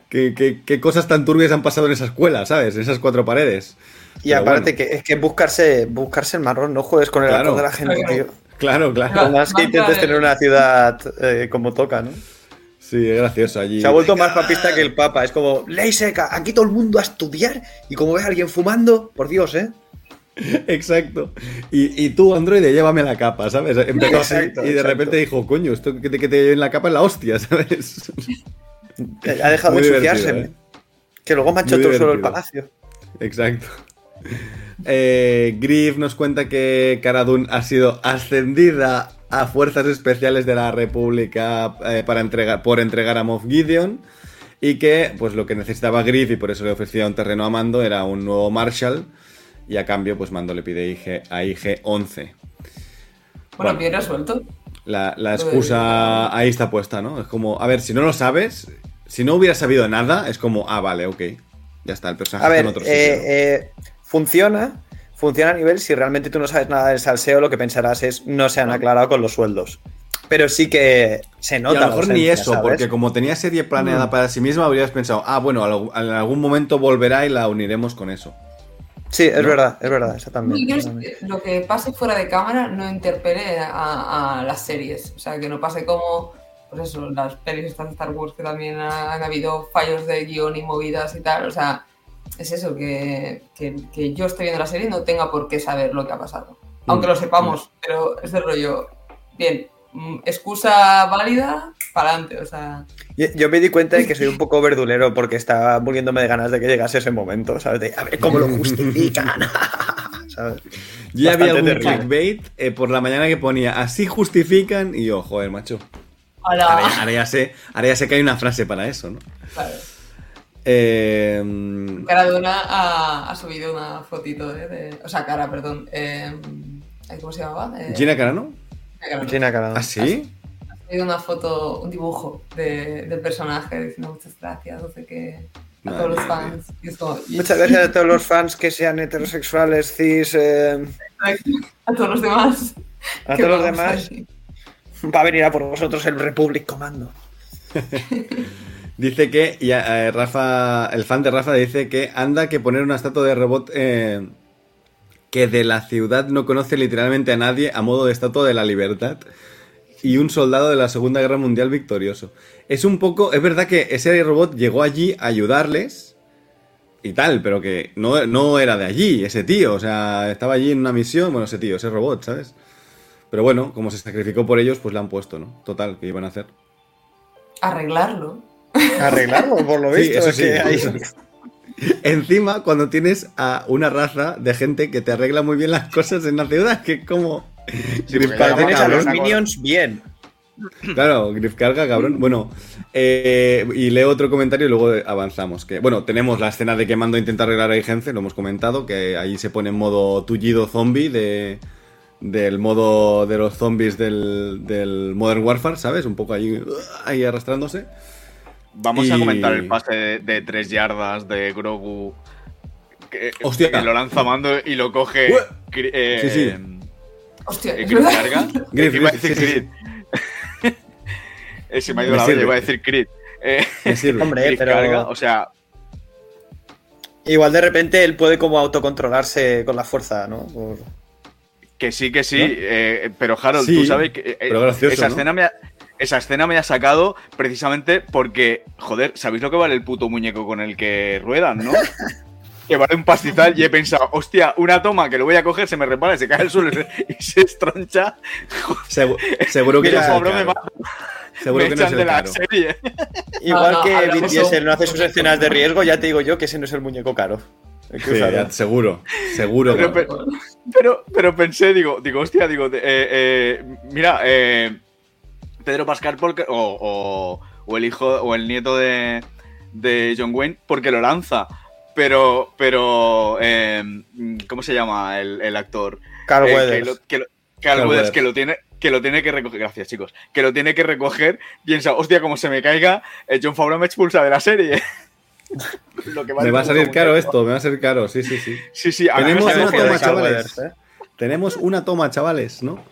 ¿Qué, qué, qué cosas tan turbias han pasado en esa escuela, ¿sabes? En esas cuatro paredes.
Y
Pero
aparte,
bueno,
que es que buscarse, buscarse el marrón, no juegues con el
Claro.
alcohol de la gente,
Claro.
tío.
Claro, claro.
Claro.
Por más que intentes tener una ciudad eh, como toca, ¿no?
Sí, es gracioso allí.
Se ha vuelto más papista que el Papa. Es como, ley seca, aquí todo el mundo a estudiar. Y como ves a alguien fumando, por Dios, ¿eh?
Exacto. Y, y tú, androide, llévame la capa, ¿sabes? Empezó así
Exacto,
y de
exacto.
repente dijo, coño, esto que te, que te lleven la capa es la hostia, ¿sabes?
Ha dejado
Muy
de ensuciarse.
¿eh?
Que luego manchó
Muy
todo solo el palacio.
Exacto. Eh, Griff nos cuenta que Cara Dune ha sido ascendida a fuerzas especiales de la República eh, para entregar, por entregar a Moff Gideon y que pues lo que necesitaba Griff y por eso le ofrecía un terreno a Mando era un nuevo Marshall y a cambio pues Mando le pide IG, a IG-11.
Bueno,
Bueno.
bien resuelto.
La, la excusa ahí está puesta, ¿no? Es como, a ver, si no lo sabes, si no hubieras sabido nada, es como, ah, vale, ok. Ya está, el personaje
A
está
ver,
en otro sitio.
eh, eh, funciona. Funciona a nivel si realmente tú no sabes nada del salseo, lo que pensarás es no se han aclarado con los sueldos. Pero sí que se
Y
nota.
a
la
lo mejor ni eso,
¿sabes?
porque como tenía serie planeada
Mm.
para sí misma, habrías pensado, ah, bueno, en algún momento volverá y la uniremos con eso.
Sí, es
¿no?
verdad, es verdad, también.
Yo lo que pase fuera de cámara no interpele a, a las series. O sea, que no pase como, pues eso, las pelis de Star Wars que también ha- han habido fallos de guion y movidas y tal. O sea, es eso, que, que, que yo esté viendo la serie no tenga por qué saber lo que ha pasado. Aunque
Mm,
lo sepamos, pero es del rollo. Bien, mm, excusa válida, para adelante. O sea,
Yo, yo me di cuenta de que soy un poco verdulero porque estaba muriéndome de ganas de que llegase ese momento, ¿sabes? De, a ver cómo lo justifican. ¿sabes?
Yo ya había algún
terrible.
clickbait eh, por la mañana que ponía, así justifican, y yo, joder, macho. Ahora, ahora ya sé, ahora ya sé que hay una frase para eso, ¿no?
Claro.
Eh,
Cara Duna ha, ha subido una fotito ¿eh? de. O sea, cara, perdón. Eh, ay, ¿Cómo se llamaba? Eh,
Gina Carano.
Gina Carano.
Gina Carano.
¿Ah, sí?
Ha subido una foto, un dibujo de- del personaje diciendo muchas gracias, no sé qué. A
Madre
todos los fans. Y es como, y-
Muchas gracias a todos los fans que sean heterosexuales, cis, eh,
A todos los demás.
a todos los demás.
ahí.
Va a venir a por vosotros el Republic Commando.
Dice que, y eh, Rafa, el fan de Rafa dice que anda que poner una estatua de robot eh, que de la ciudad no conoce literalmente a nadie a modo de estatua de la libertad y un soldado de la Segunda Guerra Mundial victorioso. Es un poco, es verdad que ese robot llegó allí a ayudarles y tal, pero que no, no era de allí, ese tío, o sea, estaba allí en una misión, bueno, ese tío, ese robot, ¿sabes? Pero bueno, como se sacrificó por ellos, pues la han puesto, ¿no? Total, ¿qué iban a hacer?
Arreglarlo.
Arreglarlo, por lo
Sí,
visto.
eso
es
sí,
que hay-
eso Encima, cuando tienes a una raza de gente que te arregla muy bien las cosas en la ciudad, que es como.
Sí,
a los minions bien.
Claro, Grif carga, cabrón. Bueno, eh, y leo otro comentario y luego avanzamos. Que, bueno, tenemos la escena de que Mando intenta arreglar a Igense, lo hemos comentado, que ahí se pone en modo tullido zombie de, del modo de los zombies del, del Modern Warfare, ¿sabes? Un poco ahí, ahí arrastrándose.
Vamos
Y-
a comentar el pase de, de tres yardas de Grogu. Que,
Hostia.
que lo lanza Mando y lo coge. Eh,
Sí, sí.
Hostia,
eh, Grid
verdad.
carga. Iba a decir
sí, sí.
Eh, Se me ha ido
Me
la
sirve.
olla, iba a decir Crit. eh.
Hombre,
Griff
pero-
carga, o sea,
Igual de repente él puede como autocontrolarse con la fuerza, ¿no? Por-
que sí, que sí,
¿No?
eh, pero Harold,
Sí,
tú sabes que eh,
pero gracioso,
esa,
¿no?
escena me ha, esa escena me ha sacado precisamente porque, joder, ¿sabéis lo que vale el puto muñeco con el que ruedan, no? que vale un pastizal y he pensado, hostia, una toma que lo voy a coger, se me repara, se cae al suelo y se- estroncha.
Segu- seguro que no es el
me.
Seguro
me
que no es
echan
el
de la
caro.
serie.
Igual
no,
que
hablamos
Vin Diesel no hace sus escenas de riesgo, ya te digo yo que ese no es el muñeco caro.
Sí, ya, seguro, seguro.
Pero, pero, pero, pero pensé, digo, digo, hostia, digo, eh, eh, mira, eh, Pedro Pascal porque, o, o- o el hijo o el nieto de, de John Wayne porque lo lanza. Pero, pero, eh, ¿cómo se llama el, el actor?
Carl
Eh, que
Weathers.
lo- que lo-
Carl
Carl Weathers, que lo tiene que lo tiene que recoger, gracias chicos, que lo tiene que recoger, piensa, hostia, como se me caiga, eh, John Favreau me expulsa de la serie. Lo que vale
me va a salir caro
muñeco.
esto, me va a salir caro, sí, sí, sí.
Sí, sí, a
Tenemos una toma, chavales.
Weathers, ¿eh?
Tenemos una toma, chavales, ¿no?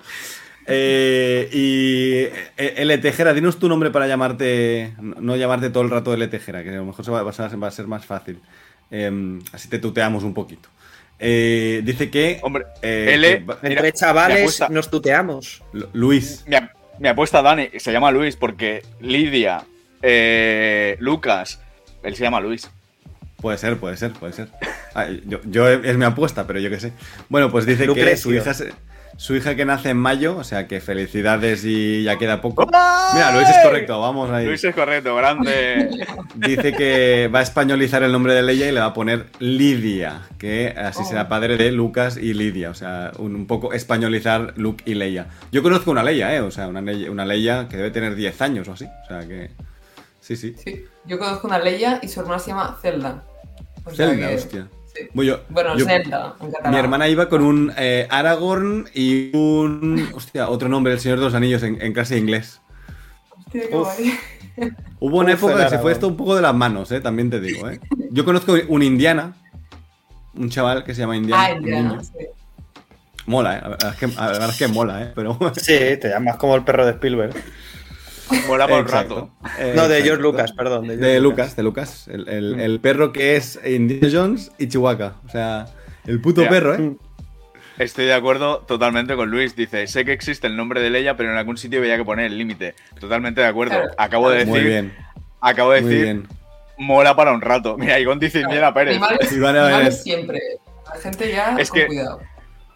Eh, y eh, L. Tejera, dinos tu nombre para llamarte, no llamarte todo el rato L. Tejera, que a lo mejor se va, va a ser- va a ser más fácil. Eh, así te tuteamos un poquito. Eh, dice que...
Hombre,
eh,
L-
que
Mira,
Entre chavales
apuesta.
nos tuteamos.
Lu- Luis,
ap- me apuesta Dani, se llama Luis porque Lidia, eh, Lucas, él se llama Luis.
puede ser, puede ser, puede ser. Ah, yo, yo- es mi apuesta, pero yo qué sé. Bueno, pues dice que
Lucrecio.
su hija, se- su hija que nace en mayo, o sea que felicidades y ya queda poco. Mira, Luis es correcto, vamos ahí.
Luis es correcto, grande.
Dice que va a españolizar el nombre de Leia y le va a poner Lidia, que así
Oh.
será padre de Lucas y Lidia. O sea, un, un poco españolizar Luke y Leia. Yo conozco una Leia, ¿eh? O sea, una Leia, una Leia que debe tener 10 años o así. O sea que. Sí, sí.
Sí, yo conozco una Leia y su hermana se llama Zelda. O sea
Zelda,
que-
hostia.
Sí.
Muy yo-
Bueno,
yo-
Zelda, en.
Mi hermana iba con un eh, Aragorn y un. Hostia, otro nombre, el Señor de los Anillos en, en clase de inglés.
Hostia, qué guay.
Hubo una época que se fue esto un poco de las manos, ¿eh? También te digo, ¿eh? Yo conozco un Indiana, un chaval que se llama Indiana.
Ah, Indiana,
niño.
sí.
Mola, ¿eh? La verdad es que, la verdad es que mola, ¿eh? Pero...
Sí, te llamas como el perro de Spielberg.
Mola por
Exacto.
rato.
Eh,
No, de. George Lucas, perdón. De, George
De Lucas, de Lucas. El, el-
Mm.
el perro que es Indiana Jones y Chihuahua. O sea, el puto perro, ¿eh?
Mm.
Estoy de acuerdo totalmente con Luis. Dice, sé que existe el nombre de Leia, pero en algún sitio había que poner el límite. Totalmente de acuerdo.
Claro.
Acabo de
Muy
decir,
bien,
acabo de
muy
decir,
bien.
mola para un rato. Mira, Igón dice Indiana Pérez.
Animales siempre. La gente ya
Es
con
que-
cuidado.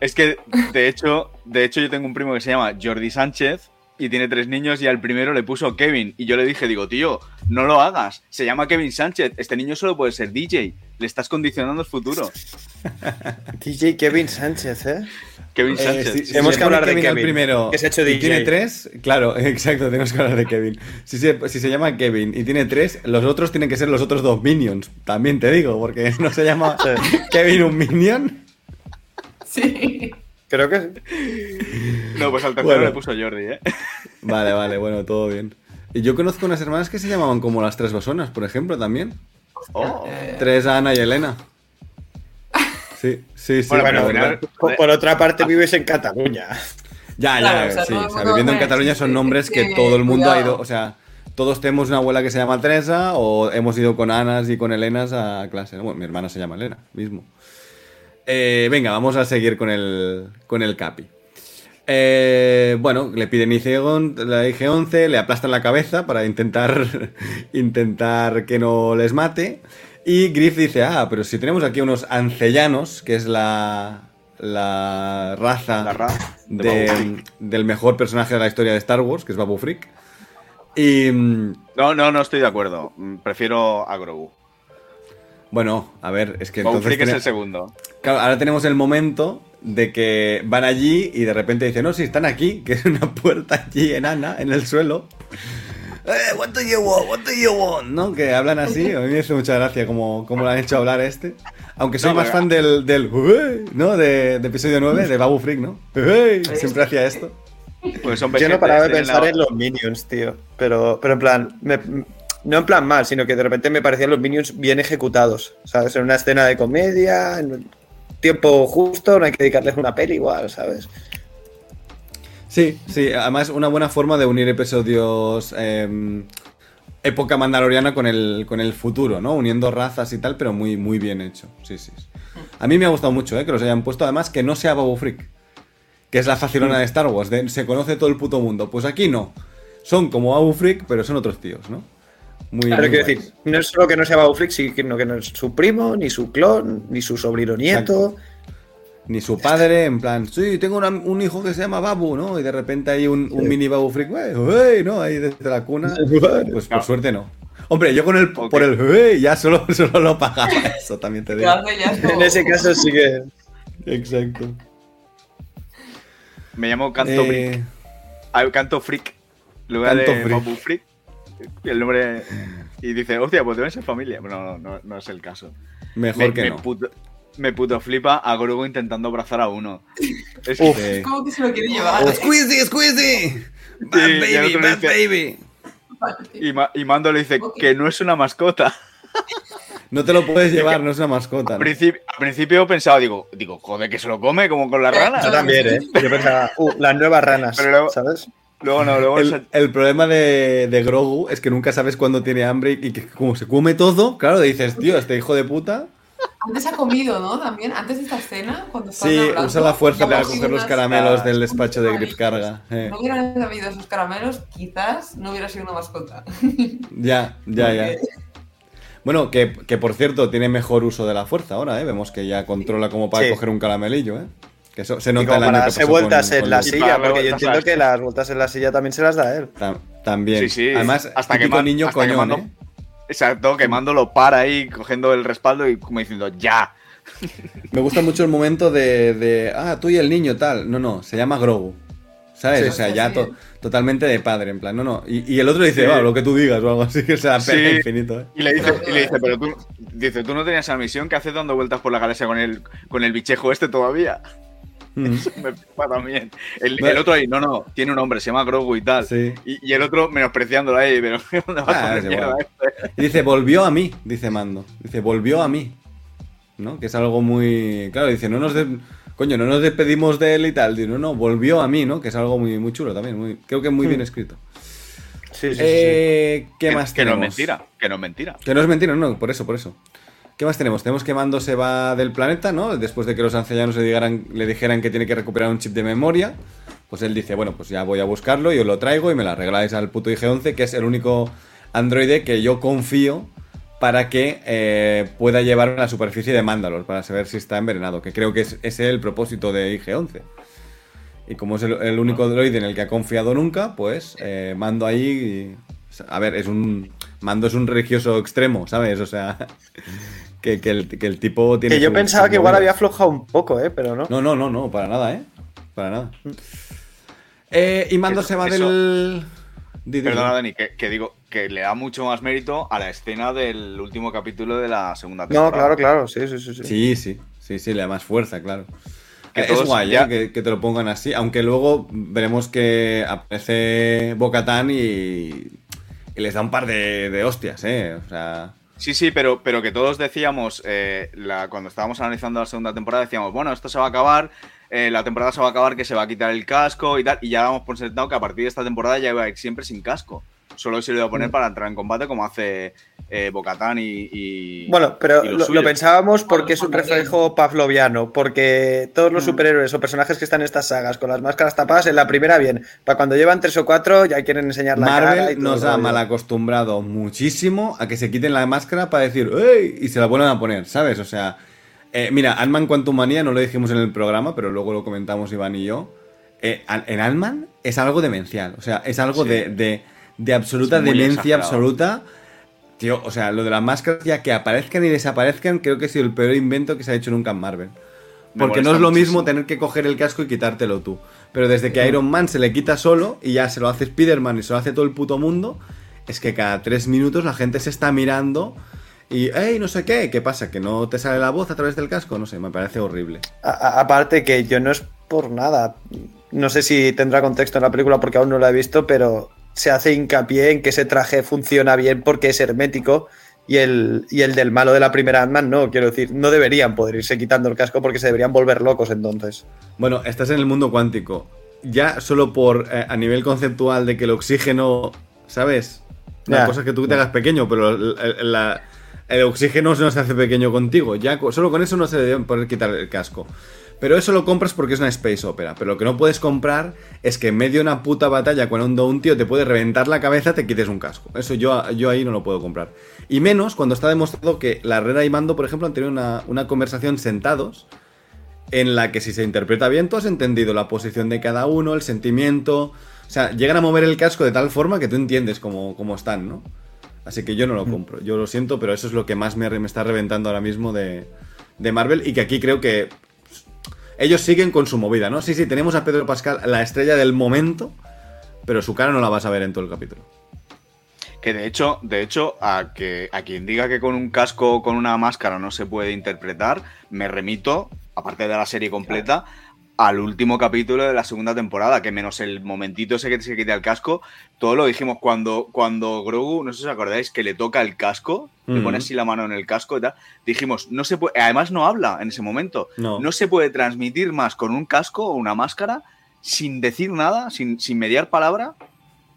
Es que, de hecho, de hecho, yo tengo un primo que se llama Jordi Sánchez y tiene tres niños y al primero le puso Kevin. Y yo le dije, digo, tío, no lo hagas. Se llama Kevin Sánchez. Este niño solo puede ser DJ. Le estás condicionando el futuro.
DJ Kevin Sánchez, ¿eh?
Kevin
Eh,
Sánchez.
si- si
Tenemos
se
que hablar de
Kevin al
Kevin,
primero
que se ha hecho
y
DJ.
tiene tres, claro, exacto, tenemos que hablar de Kevin. Si se, si se llama Kevin y tiene tres, los otros tienen que ser los otros dos minions. También te digo, porque no se llama. Kevin un minion.
Sí.
Creo que sí.
No, pues al tercero
Bueno.
le puso Jordi, ¿eh?
Vale, vale, bueno, todo bien. Y yo conozco unas hermanas que se llamaban como las tres bosonas, por ejemplo, también.
Oh.
Eh,
Tres Ana y Elena. Sí, sí, sí.
Bueno,
la
pero al
verdad.
final-
Por, por otra parte, vives en Cataluña.
Ya, ya,
Claro, o sea,
sí. o sea, viviendo en Cataluña son
sí,
nombres que
sí,
todo el mundo ha ido. O sea, todos tenemos una abuela que se llama Teresa o hemos ido con Anas y con Elenas a clase. Bueno, mi hermana se llama Elena, mismo. Eh, venga, vamos a seguir con el, con el Capi. Eh, bueno, le piden IG-11, la IG-11, le aplastan la cabeza para intentar, intentar que no les mate. Y Griff dice, ah, pero si tenemos aquí unos ancellanos, que es la, la raza,
La raza de
de-
Babu Frick.
del mejor personaje de la historia de Star Wars, que es Babu Frick. Y mm,
No, no, no estoy de acuerdo. Mm, Prefiero a Grogu.
Bueno, a ver, es que
Babu
entonces...
Frick es el segundo.
Claro, ahora tenemos el momento de que van allí y de repente dicen, no, sí, están aquí, que es una puerta allí enana en el suelo. Eh, what do you want? What do you want? ¿No? Que hablan así, a mí me hace mucha gracia como, como lo han hecho hablar este. Aunque soy
No,
más fan del, del ¿no? De, de episodio 9, de Babu Freak, ¿no? Siempre hacía esto.
Pues son
Yo no paraba de pensar
la-
en los minions, tío. Pero, pero en plan, me- no en plan mal, sino que de repente me parecían los minions bien ejecutados. ¿Sabes? En una escena de comedia, en tiempo justo, no hay que dedicarles una peli igual, ¿sabes?
Sí, sí, además una buena forma de unir episodios em, época mandaloriana con el, con el futuro, ¿no? Uniendo razas y tal, pero muy, muy bien hecho. Sí, sí. A mí me ha gustado mucho, ¿eh? Que los hayan puesto, además, que no sea Babu Freak. Que es la facilona de Star Wars, de- se conoce todo el puto mundo. Pues aquí no. Son como Babu Freak, pero son otros tíos, ¿no? Muy
Pero
muy
quiero decir, no es solo que no sea Babu Frick, sino que no es su primo, ni su clon, ni su sobrino nieto.
Ni su padre, en plan, sí, tengo una- un hijo que se llama Babu, ¿no? Y de repente hay un, un mini Babu Freak, "Wey, wey", ¿no? Ahí desde la cuna. Pues por suerte no. Hombre, yo con el por el "wey", ya solo, solo lo pagaba eso, también te digo.
En ese caso sí que.
Exacto.
Me llamo Canto
Eh,
Freak. Ah, Canto Freak. Lugar
Canto
de
Freak.
Babu Freak. El nombre. Y dice, hostia, pues deben ser familia. Pero no, no, no es el caso.
mejor
me,
que
me
no.
puto, me puto flipa a Grogu intentando abrazar a uno. Es que-
Es como que se lo quiere llevar. ¿eh?
¡Squeezy, squeezy! Bad
y
baby, bad
dice-
baby.
y, Ma- y Mando le dice que no es una mascota.
No te lo puedes llevar, no es una mascota.
Al
¿no?
principio, al principio pensaba, digo, digo, joder, que se lo come como con las ranas.
Yo también, ¿eh? Yo pensaba, uh, las nuevas ranas,
Pero luego-
¿sabes?
Luego no, luego
El,
se-
el problema de, de Grogu es que nunca sabes cuándo tiene hambre y que como se come todo, claro, dices, tío, este hijo de puta.
Antes ha comido, ¿no? También, antes de esta escena, cuando
Sí,
hablando,
usa la fuerza para coger los caramelos del despacho de Griff Carga. eh.
No hubieran habido esos caramelos, quizás no hubiera sido una mascota.
Ya, ya, ya. Bueno, que, que por cierto, tiene mejor uso de la fuerza ahora, ¿eh? Vemos que ya controla como para
Sí.
coger un caramelillo, ¿eh? Que eso se
Y
nota
como
el año que pasó
vueltas
con-
en
con
la silla, porque yo entiendo que las vueltas en la silla también se las da él.
Ta- También.
Sí, sí.
Además,
Hasta que
niño
hasta que
coñón,
mando-
¿eh?
Exacto, que Mando lo para ahí, cogiendo el respaldo y como diciendo, ya.
Me gusta mucho el momento de, de, ah, tú y el niño, tal. No, no, se llama Grogu. ¿Sabes?
Sí.
o sea,
Sí,
ya
sí.
to- totalmente de padre, en plan, no, no. Y, y el otro dice,
Sí.
va, lo que tú digas o algo así, que se la pega
Sí.
infinito, ¿eh?
Y le dice, y le dice pero tú, dice, tú no tenías esa misión, ¿qué haces dando vueltas por la galaxia con el, con el bichejo este todavía?
Mm.
Me flipa también. El,
Bueno.
el otro ahí, no, no, tiene un nombre, se llama Grogu y tal.
Sí.
Y, y el otro menospreciándolo ahí, pero ¿dónde vas
Ah,
el mierda este?
Y dice, volvió a mí, dice Mando. Dice, volvió a mí. ¿No? Que es algo muy. Claro, dice, no nos. de- Coño, no nos despedimos de él y tal. Dice, no, no, volvió a mí, ¿no? Que es algo muy, muy chulo también. Muy... Creo que muy bien escrito.
Sí, sí, sí,
Eh, ¿Qué
Que-
más
Que no es mentira, que no es mentira.
Que no es mentira, no, por eso, por eso. ¿Qué más tenemos? Tenemos que Mando se va del planeta, ¿no? Después de que los ancianos le dijeran, le dijeran que tiene que recuperar un chip de memoria. Pues él dice, bueno, pues ya voy a buscarlo y os lo traigo y me lo arregláis al puto IG-11, que es el único androide que yo confío para que eh, pueda llevar a la superficie de Mandalor, para saber si está envenenado, que creo que es, ese es el propósito de IG-11. Y como es el, el único droide en el que ha confiado nunca, pues eh, mando ahí. y- a ver, es un. Mando es un religioso extremo, ¿sabes? O sea. Que, que el, que el tipo tiene.
Que yo
su-
pensaba que igual había aflojado un poco, ¿eh? Pero no.
No, no, no, no, para nada, ¿eh? Para nada. Eh, y Mando
Eso-
se va
eso-
del.
Perdona. Dani, que, que digo que le da mucho más mérito a la escena del último capítulo de la segunda temporada.
No, claro, claro, sí, sí, sí. sí.
Sí, sí, sí, sí, le da más fuerza, claro.
Que
Eh, es guay,
ya-
¿eh? que, que te lo pongan así, aunque luego veremos que aparece Bocatán y, y les da un par de, de hostias, ¿eh? O sea,
Sí, sí, pero, pero que todos decíamos, eh, la- cuando estábamos analizando la segunda temporada, decíamos, bueno, esto se va a acabar, eh, la temporada se va a acabar, que se va a quitar el casco y tal, y ya damos por sentado que a partir de esta temporada ya iba a ir siempre sin casco. Solo se lo iba a
Mm.
poner para entrar en combate como hace eh, Bocatán y, y-
Bueno, pero
y
lo, pensábamos porque es un reflejo pavloviano, porque todos
Mm.
los superhéroes o personajes que están en estas sagas con las máscaras tapadas, en la primera bien, para cuando llevan tres o cuatro ya quieren enseñar la cara. y
Marvel
todo
nos ha mal acostumbrado muchísimo a que se quiten la máscara para decir ¡Ey! y se la vuelvan a poner, ¿sabes? O sea, eh, mira, Ant-Man Manía no lo dijimos en el programa, pero luego lo comentamos Iván y yo. Eh, en Ant-Man es algo demencial, o sea, es algo
Sí.
de, de- de absoluta demencia
exagerado.
absoluta. Tío, o sea, lo de las máscaras ya que aparezcan y desaparezcan, creo que ha sido el peor invento que se ha hecho nunca en Marvel. Porque no es lo
muchísimo.
mismo tener que coger el casco y quitártelo tú. Pero desde que Iron Man se le quita solo y ya se lo hace Spider-Man y se lo hace todo el puto mundo, es que cada tres minutos la gente se está mirando y, hey, no sé qué, ¿qué pasa? ¿Que no te sale la voz a través del casco? No sé, me parece horrible.
A- aparte que yo no es por nada. No sé si tendrá contexto en la película porque aún no la he visto, pero se hace hincapié en que ese traje funciona bien porque es hermético y el, y el del malo de la primera Ant-Man no, quiero decir, no deberían poder irse quitando el casco porque se deberían volver locos entonces.
Bueno, estás en el mundo cuántico. Ya solo por eh, a nivel conceptual de que el oxígeno, ¿sabes? La cosa es que tú te hagas pequeño, pero el, el- la- el oxígeno no se hace pequeño contigo. Ya solo con eso no se le debe poder quitar el casco. Pero eso lo compras porque es una space opera. Pero lo que no puedes comprar es que en medio de una puta batalla cuando un tío te puede reventar la cabeza, te quites un casco. Eso yo, yo ahí no lo puedo comprar. Y menos cuando está demostrado que la Herrera y Mando, por ejemplo, han tenido una, una conversación sentados en la que si se interpreta bien, tú has entendido la posición de cada uno, el sentimiento. O sea, llegan a mover el casco de tal forma que tú entiendes cómo, cómo están, ¿no? Así que yo no lo compro. Yo lo siento, pero eso es lo que más me, me está reventando ahora mismo de, de Marvel. Y que aquí creo que ellos siguen con su movida, ¿no? Sí, sí, tenemos a Pedro Pascal, la estrella del momento, pero su cara no la vas a ver en todo el capítulo.
Que de hecho, de hecho, a que a quien diga que con un casco o con una máscara no se puede interpretar, me remito, aparte de la serie completa, al último capítulo de la segunda temporada, que menos el momentito ese que se quita el casco, todo lo dijimos cuando, cuando Grogu, no sé si os acordáis, que le toca el casco, le pone así la mano en el casco y tal, dijimos, no se puede, además no habla en ese momento,
No.
se puede transmitir más con un casco o una máscara sin decir nada, sin, sin mediar palabra,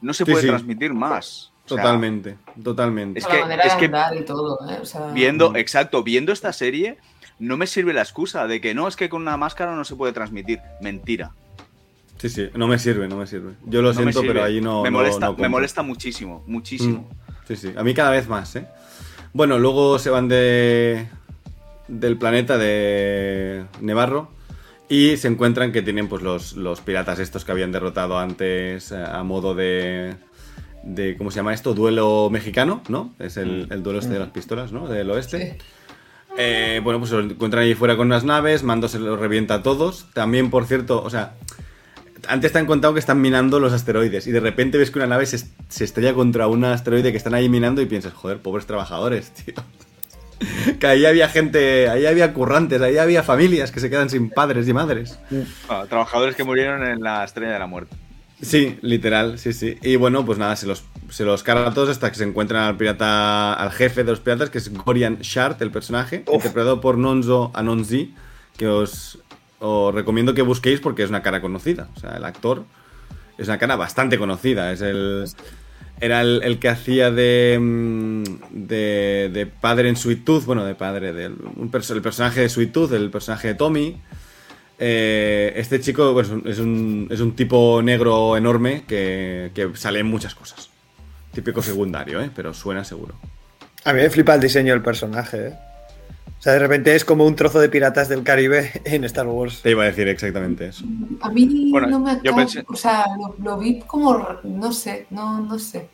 no se
Sí,
puede
sí.
transmitir más. O sea,
Totalmente, totalmente.
Es que-
la manera
es
de
que-
andar y todo, ¿eh? O sea,
Viendo,
Mm.
exacto, viendo esta serie, no me sirve la excusa de que no, es que con una máscara no se puede transmitir. Mentira.
Sí, sí, no me sirve, no me sirve. Yo lo
No
siento, pero ahí no.
Me molesta,
no
me molesta muchísimo, muchísimo.
Mm, Sí, sí. A mí cada vez más, ¿eh? Bueno, luego se van de. del planeta de Nevarro. Y se encuentran que tienen pues los, los piratas estos que habían derrotado antes eh, a modo de. de ¿Cómo se llama esto? Duelo mexicano, ¿no? Es el, el duelo este de las pistolas, ¿no? Del oeste.
sí.
Eh, bueno, pues se lo encuentran ahí fuera con unas naves, Mando se los revienta a todos. También, por cierto, o sea, antes te han contado que están minando los asteroides y de repente ves que una nave se, se estrella contra un asteroide que están ahí minando y piensas, joder, pobres trabajadores, tío. que ahí había gente, ahí había currantes, ahí había familias que se quedan sin padres y madres.
Ah, trabajadores que murieron en la estrella de la muerte.
Sí, literal, sí, sí. Y bueno, pues nada, se los, se los carga a todos hasta que se encuentran al pirata, al jefe de los piratas, que es Gorian Shard, el personaje,
Uf.
interpretado por Nonzo Anonzi, que os, os recomiendo que busquéis porque es una cara conocida. O sea, el actor es una cara bastante conocida. Es el. Era el, el que hacía de, mm, de. de padre en Sweet Tooth. Bueno, de padre. del el personaje de Sweet Tooth, el personaje de Tommy. Eh, este chico pues, es, un, es un tipo negro enorme que, que sale en muchas cosas. Típico secundario, ¿eh? pero suena seguro.
A mí me flipa el diseño del personaje, ¿eh? O sea, de repente es como un trozo de piratas del Caribe en Star Wars.
Te iba a decir exactamente eso.
A mí
Bueno,
no me
yo pensé-
O sea, lo, lo vi como. No sé, no, no sé.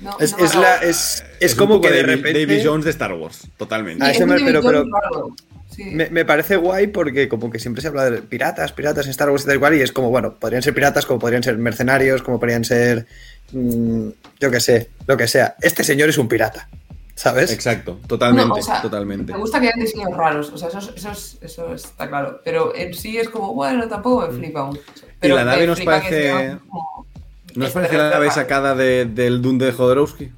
No,
Es,
no
la, es, es como que de repente...
Davy Jones de Star Wars, totalmente.
Ah,
Sí,
ese
es
me-
un
pero-
David
pero-.
Sí.
Me, me parece guay porque como que siempre se habla de piratas, piratas en Star Wars y tal cual, y es como, bueno, podrían ser piratas, como podrían ser mercenarios, como podrían ser, mm, yo qué sé, lo que sea. Este señor es un pirata, ¿sabes?
Exacto, totalmente,
No, o sea,
totalmente.
Me gusta que hayan diseños raros, o sea, eso, es- eso, es- eso está claro. Pero en sí es como, bueno, tampoco me flipa mucho. Pero
la nave nos parece-
sea como-
¿No os parece la nave sacada de- del Dune de Jodorowsky?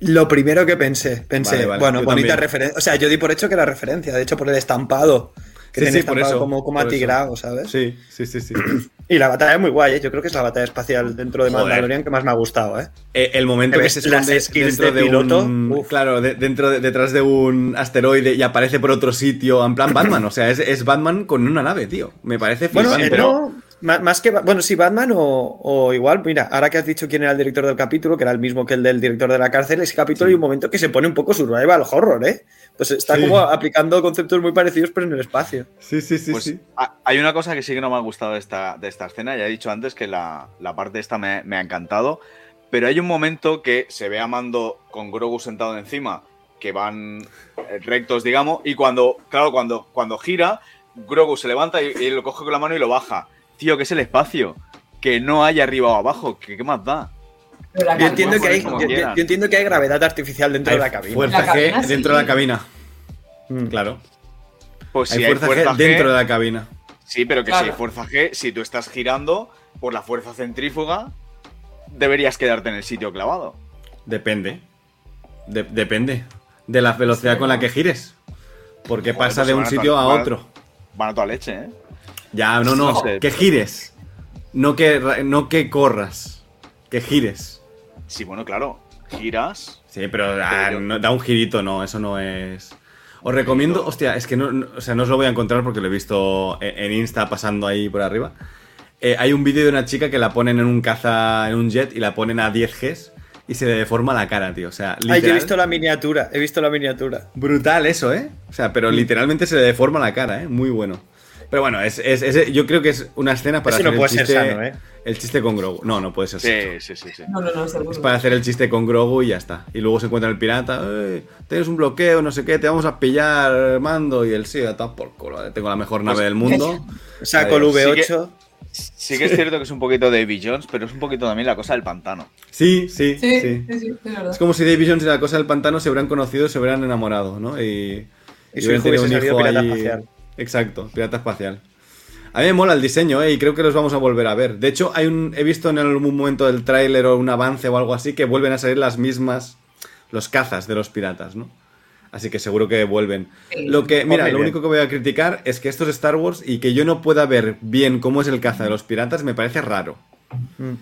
Lo primero que pensé, pensé,
Vale, vale,
bueno, bonita referencia. O sea, yo di por hecho que era referencia, de hecho por el estampado, que
Sí, por
estampado
eso,
como, como
por eso.
atigrado, ¿sabes?
Sí, sí, sí, sí.
Y la batalla es muy guay, ¿eh? yo creo que es la batalla espacial dentro de
Joder.
Mandalorian que más me ha gustado, ¿eh?
Eh, el momento
Que
se
ves las
esconde
skills
dentro
de
de,
piloto,
un,
uf.
claro, de- dentro de- detrás de un asteroide y aparece por otro sitio, en plan Batman, o sea, es, es Batman con una nave, tío. Me parece
Bueno,
flipante.
eh, no, ma- más que. Bueno, sí, Batman o, o igual, mira, ahora que has dicho quién era el director del capítulo, que era el mismo que el del director de la cárcel, ese capítulo hay un momento que se pone un poco survival horror, ¿eh? Pues está
Sí.
como aplicando conceptos muy parecidos, pero en el espacio.
Sí, sí, sí,
Pues
sí.
ha- hay una cosa que sí que no me ha gustado de esta, de esta escena. Ya he dicho antes que la, la parte esta me, me ha encantado. Pero hay un momento que se ve a Mando con Grogu sentado encima, que van eh, rectos, digamos, y cuando, claro, cuando, cuando gira, Grogu se levanta y, y lo coge con la mano y lo baja. Tío, que es el espacio. Que no hay arriba o abajo. que ¿Qué más da?
Yo entiendo, que hay, yo, yo- entiendo que hay gravedad artificial dentro
Hay
de la cabina.
fuerza
La cabina,
G dentro de la cabina.
Mm.
Claro.
Pues
hay
si
fuerza,
hay fuerza
G dentro de la cabina.
Sí, pero que
Claro.
si hay fuerza G, si tú estás girando por la fuerza centrífuga, deberías quedarte en el sitio clavado.
Depende. De- depende de la velocidad con la que gires. Porque
Joder,
pasa
pues
de un sitio a- otro.
Van a toda leche, ¿eh?
Ya, no, no,
No sé.
que gires. No que, no que corras. Que gires.
Sí, bueno, claro. giras.
Sí, pero ah, no- da un girito, no, eso no es. Os recomiendo, hostia, es que no, no- o sea, no os lo voy a encontrar porque lo he visto en, Insta pasando ahí por arriba. Eh, hay un vídeo de una chica que la ponen en un caza, en un jet y la ponen a 10 Gs y se le deforma la cara, tío. O sea,
Ay, yo he
literal-
visto la miniatura, he visto la miniatura.
Brutal eso, ¿eh? O sea, pero literalmente se le deforma la cara, ¿eh? Muy bueno. Pero bueno, es, es- es- yo creo que es una escena para
Ese no
hacer
puede
el
ser
chiste,
sano, ¿eh?
el chiste con Grogu. No, no puede ser sano.
Sí, sí, sí, sí.
No, no, no, seguro.
Es para hacer el chiste con Grogu y ya está. Y luego se encuentra el pirata, "Eh, tienes un bloqueo, no sé qué, te vamos a pillar, mando. Y él, sí, está por culo, tengo la mejor nave del mundo.
Saco el
Adiós.
V8.
Sí que es cierto que es un poquito de Davy Jones, pero es un poquito también la cosa del pantano.
Sí, sí,
Sí,
sí.
sí, sí, es
como si Davy Jones y la cosa del pantano se hubieran conocido y se hubieran enamorado, ¿no? Y,
Y su
hubieran
hijo
tenido
hubiese salido pirata espacial.
Exacto, pirata espacial. A mí me mola el diseño, ¿eh? Y creo que los vamos a volver a ver. De hecho, hay un, he visto en algún momento del tráiler o un avance o algo así que vuelven a salir las mismas, los cazas de los piratas, ¿no? Así que seguro que vuelven.
Sí.
Lo que, mira, lo único que voy a criticar es que esto es Star Wars y que yo no pueda ver bien cómo es el caza de los piratas me parece raro.
Mm.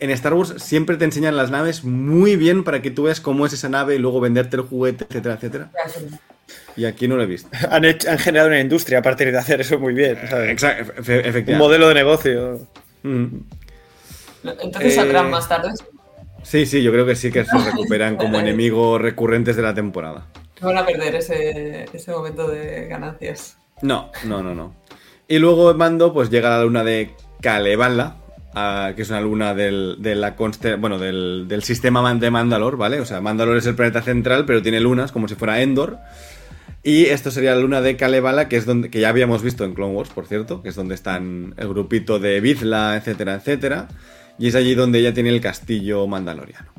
En Star Wars siempre te enseñan las naves muy bien para que tú veas cómo es esa nave y luego venderte el juguete, etcétera, etcétera. Y aquí no lo he visto.
Han, hecho- han generado una industria a partir de hacer eso muy bien. ¿sabes?
Exa- efe- efectivamente.
Un modelo de negocio.
Mm.
Entonces
Eh,
saldrán más tarde.
Sí, sí, yo creo que sí que se recuperan como enemigos recurrentes de la temporada.
No van a perder ese, ese momento de ganancias.
No, no, no, no. Y luego Mando pues llega a la luna de Kalevala, que es una luna del, del, sistema de Mandalor, ¿vale? O sea, Mandalor es el planeta central, pero tiene lunas como si fuera Endor. Y esto sería la luna de Kalevala, que es donde que ya habíamos visto en Clone Wars, por cierto, que es donde están el grupito de Bizla, etcétera, etcétera. Y es allí donde ella tiene el castillo mandaloriano.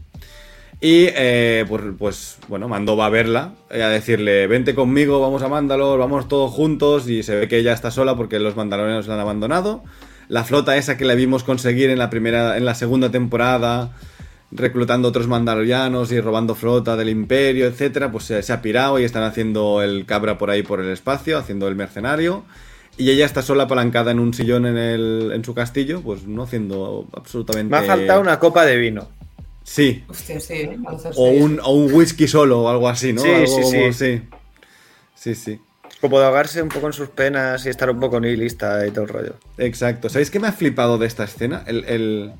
Y eh, pues, pues, bueno, Mando va a verla, eh, a decirle, vente conmigo, vamos a Mandalor, vamos todos juntos. Y se ve que ella está sola porque los mandalorianos la han abandonado. La flota esa que la vimos conseguir en la primera, en la segunda temporada, reclutando otros mandalorianos y robando flota del imperio, etcétera, pues se, se ha pirado y están haciendo el cabra por ahí por el espacio, haciendo el mercenario. Y ella está sola apalancada en un sillón en, el, en su castillo, pues no haciendo absolutamente...
Me ha faltado una copa de vino.
Sí,
Hostia, sí. ¿eh?
O un, o un whisky solo o algo así, ¿no?
Sí,
Algo
sí,
como-
sí.
sí. Sí, sí.
Como de ahogarse un poco en sus penas y estar un poco nihilista y todo el rollo.
Exacto. ¿Sabéis qué me ha flipado de esta escena? El, el-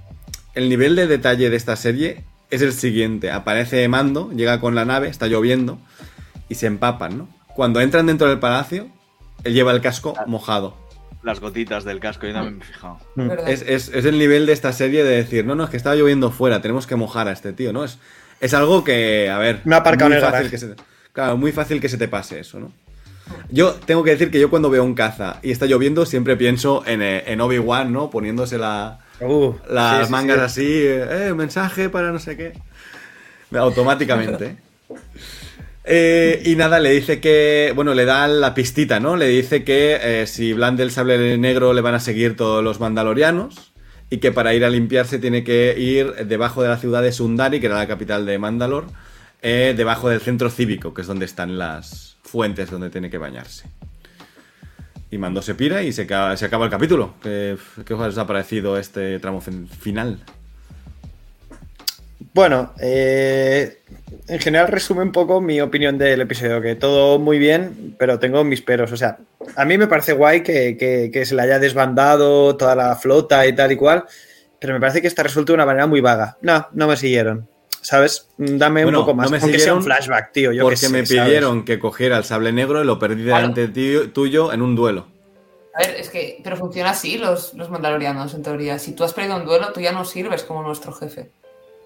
el nivel de detalle de esta serie es el siguiente. Aparece Mando, llega con la nave, está lloviendo y se empapan, ¿no? Cuando entran dentro del palacio, él lleva el casco mojado.
Las gotitas del casco, yo también me he fijado.
¿Verdad?
Es, es- es el nivel de esta serie de decir, no, no, es que estaba lloviendo fuera, tenemos que mojar a este tío, ¿no? Es, es algo que, a ver,
Me ha aparcado
muy
en el
fácil
garaje.
que se te- claro, muy fácil que se te pase eso, ¿no? Yo tengo que decir que yo cuando veo un caza y está lloviendo siempre pienso en, eh, en Obi-Wan, ¿no? Poniéndose la-
Uh,
las
sí, sí,
mangas
sí.
así, eh, mensaje para no sé qué. Automáticamente. Eh, y nada, le dice que, bueno, le da la pistita, ¿no? Le dice que eh, si blande el sable negro le van a seguir todos los mandalorianos y que para ir a limpiarse tiene que ir debajo de la ciudad de Sundari, que era la capital de Mandalor, debajo del centro cívico, que es donde están las fuentes donde tiene que bañarse. Y Mando se pira y se se acaba el capítulo. ¿Qué, os ha parecido este tramo fin- final?
Bueno, eh, en general resume un poco mi opinión del episodio, que todo muy bien, pero tengo mis peros. O sea, a mí me parece guay que, que- que se le haya desbandado toda la flota y tal y cual, pero me parece que está resuelto de una manera muy vaga. No, no me siguieron. ¿Sabes? Dame
Bueno,
un poco más.
no me
aunque sea un
siguieron
flashback, tío. Yo
Porque
sé,
me
¿sabes?
pidieron que cogiera el sable negro y lo perdí delante tío- tuyo en un duelo.
A ver, es que, pero funciona así los, los mandalorianos, en teoría. Si tú has perdido un duelo, tú ya no sirves como nuestro jefe.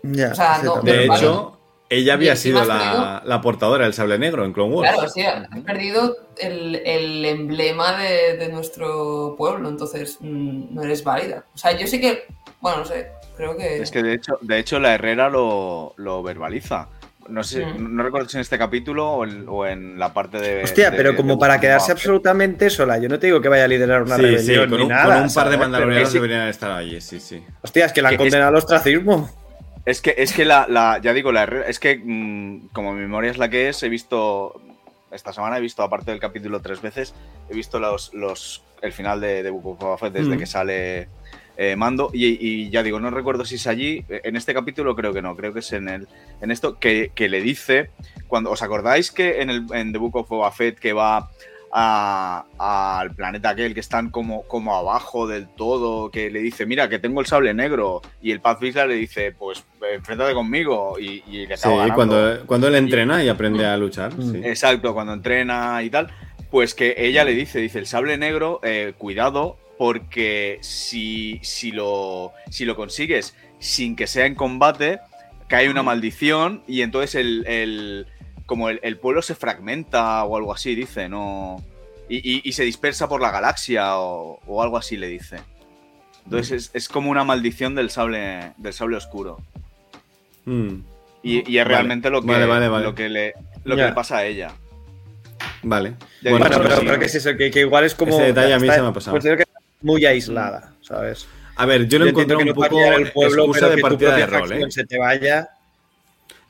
Ya,
O sea,
sí,
no.
De hecho, ella había sido la, la portadora del sable negro en Clone Wars.
Claro, sí, has perdido el, el emblema de, de nuestro pueblo, entonces mm, no eres válida. O sea, yo sí que, bueno, no sé, creo que...
Es que de hecho, de hecho la Herrera lo, lo verbaliza. No sé,
Mm.
no recuerdo si en este capítulo o en, o en la parte de.
Hostia,
de-
pero
de
como para quedarse absolutamente sola. Yo no te digo que vaya a liderar una
Sí, sí,
rebelión
con
ni
un,
nada.
con un par de
¿sabes? Pero
mandalorianos deberían estar allí, sí, sí.
Hostia, es que la han condenado al ostracismo.
Es que, es que la, la- ya digo, la es que mm, como mi memoria es la que es, he visto. Esta semana he visto, aparte del capítulo tres veces, he visto los, los el final de, de Book of Fett desde
Mm.
que sale eh, Mando. Y, y ya digo, no recuerdo si es allí. En este capítulo creo que no, creo que es en el en esto que, que le dice. Cuando, ¿Os acordáis que en, el, en The Book of Boba Fett que va al planeta aquel que están como, como abajo del todo, que le dice, mira, que tengo el sable negro, y el Paz Vizsla le dice, pues enfréntate conmigo, y, y le
Sí,
acaba
cuando, cuando él entrena y aprende a luchar.
Mm.
sí.
Exacto, cuando entrena y tal, pues que ella le dice, dice, el sable negro, eh, cuidado, porque si, si, lo, si lo consigues sin que sea en combate, cae una maldición y entonces el, el- como el, el pueblo se fragmenta o algo así, dice, no... Y, y- y se dispersa por la galaxia o, o algo así le dice. Entonces es, es como una maldición del sable, del sable oscuro.
Mm.
Y, y es
Vale,
realmente lo que,
vale, vale, vale.
lo que, le, lo que le pasa a ella.
Vale.
Ya
Bueno,
pero,
sí.
pero ¿qué es eso? Que, que igual es como.
Ese detalle a mí
está-
se me ha pasado.
Considero que está muy aislada, ¿sabes?
A ver, yo lo
Yo
encontré un
que no
poco
al pueblo,
excusa
pero
de
que tu
partida de rol, ¿eh?
se te vaya.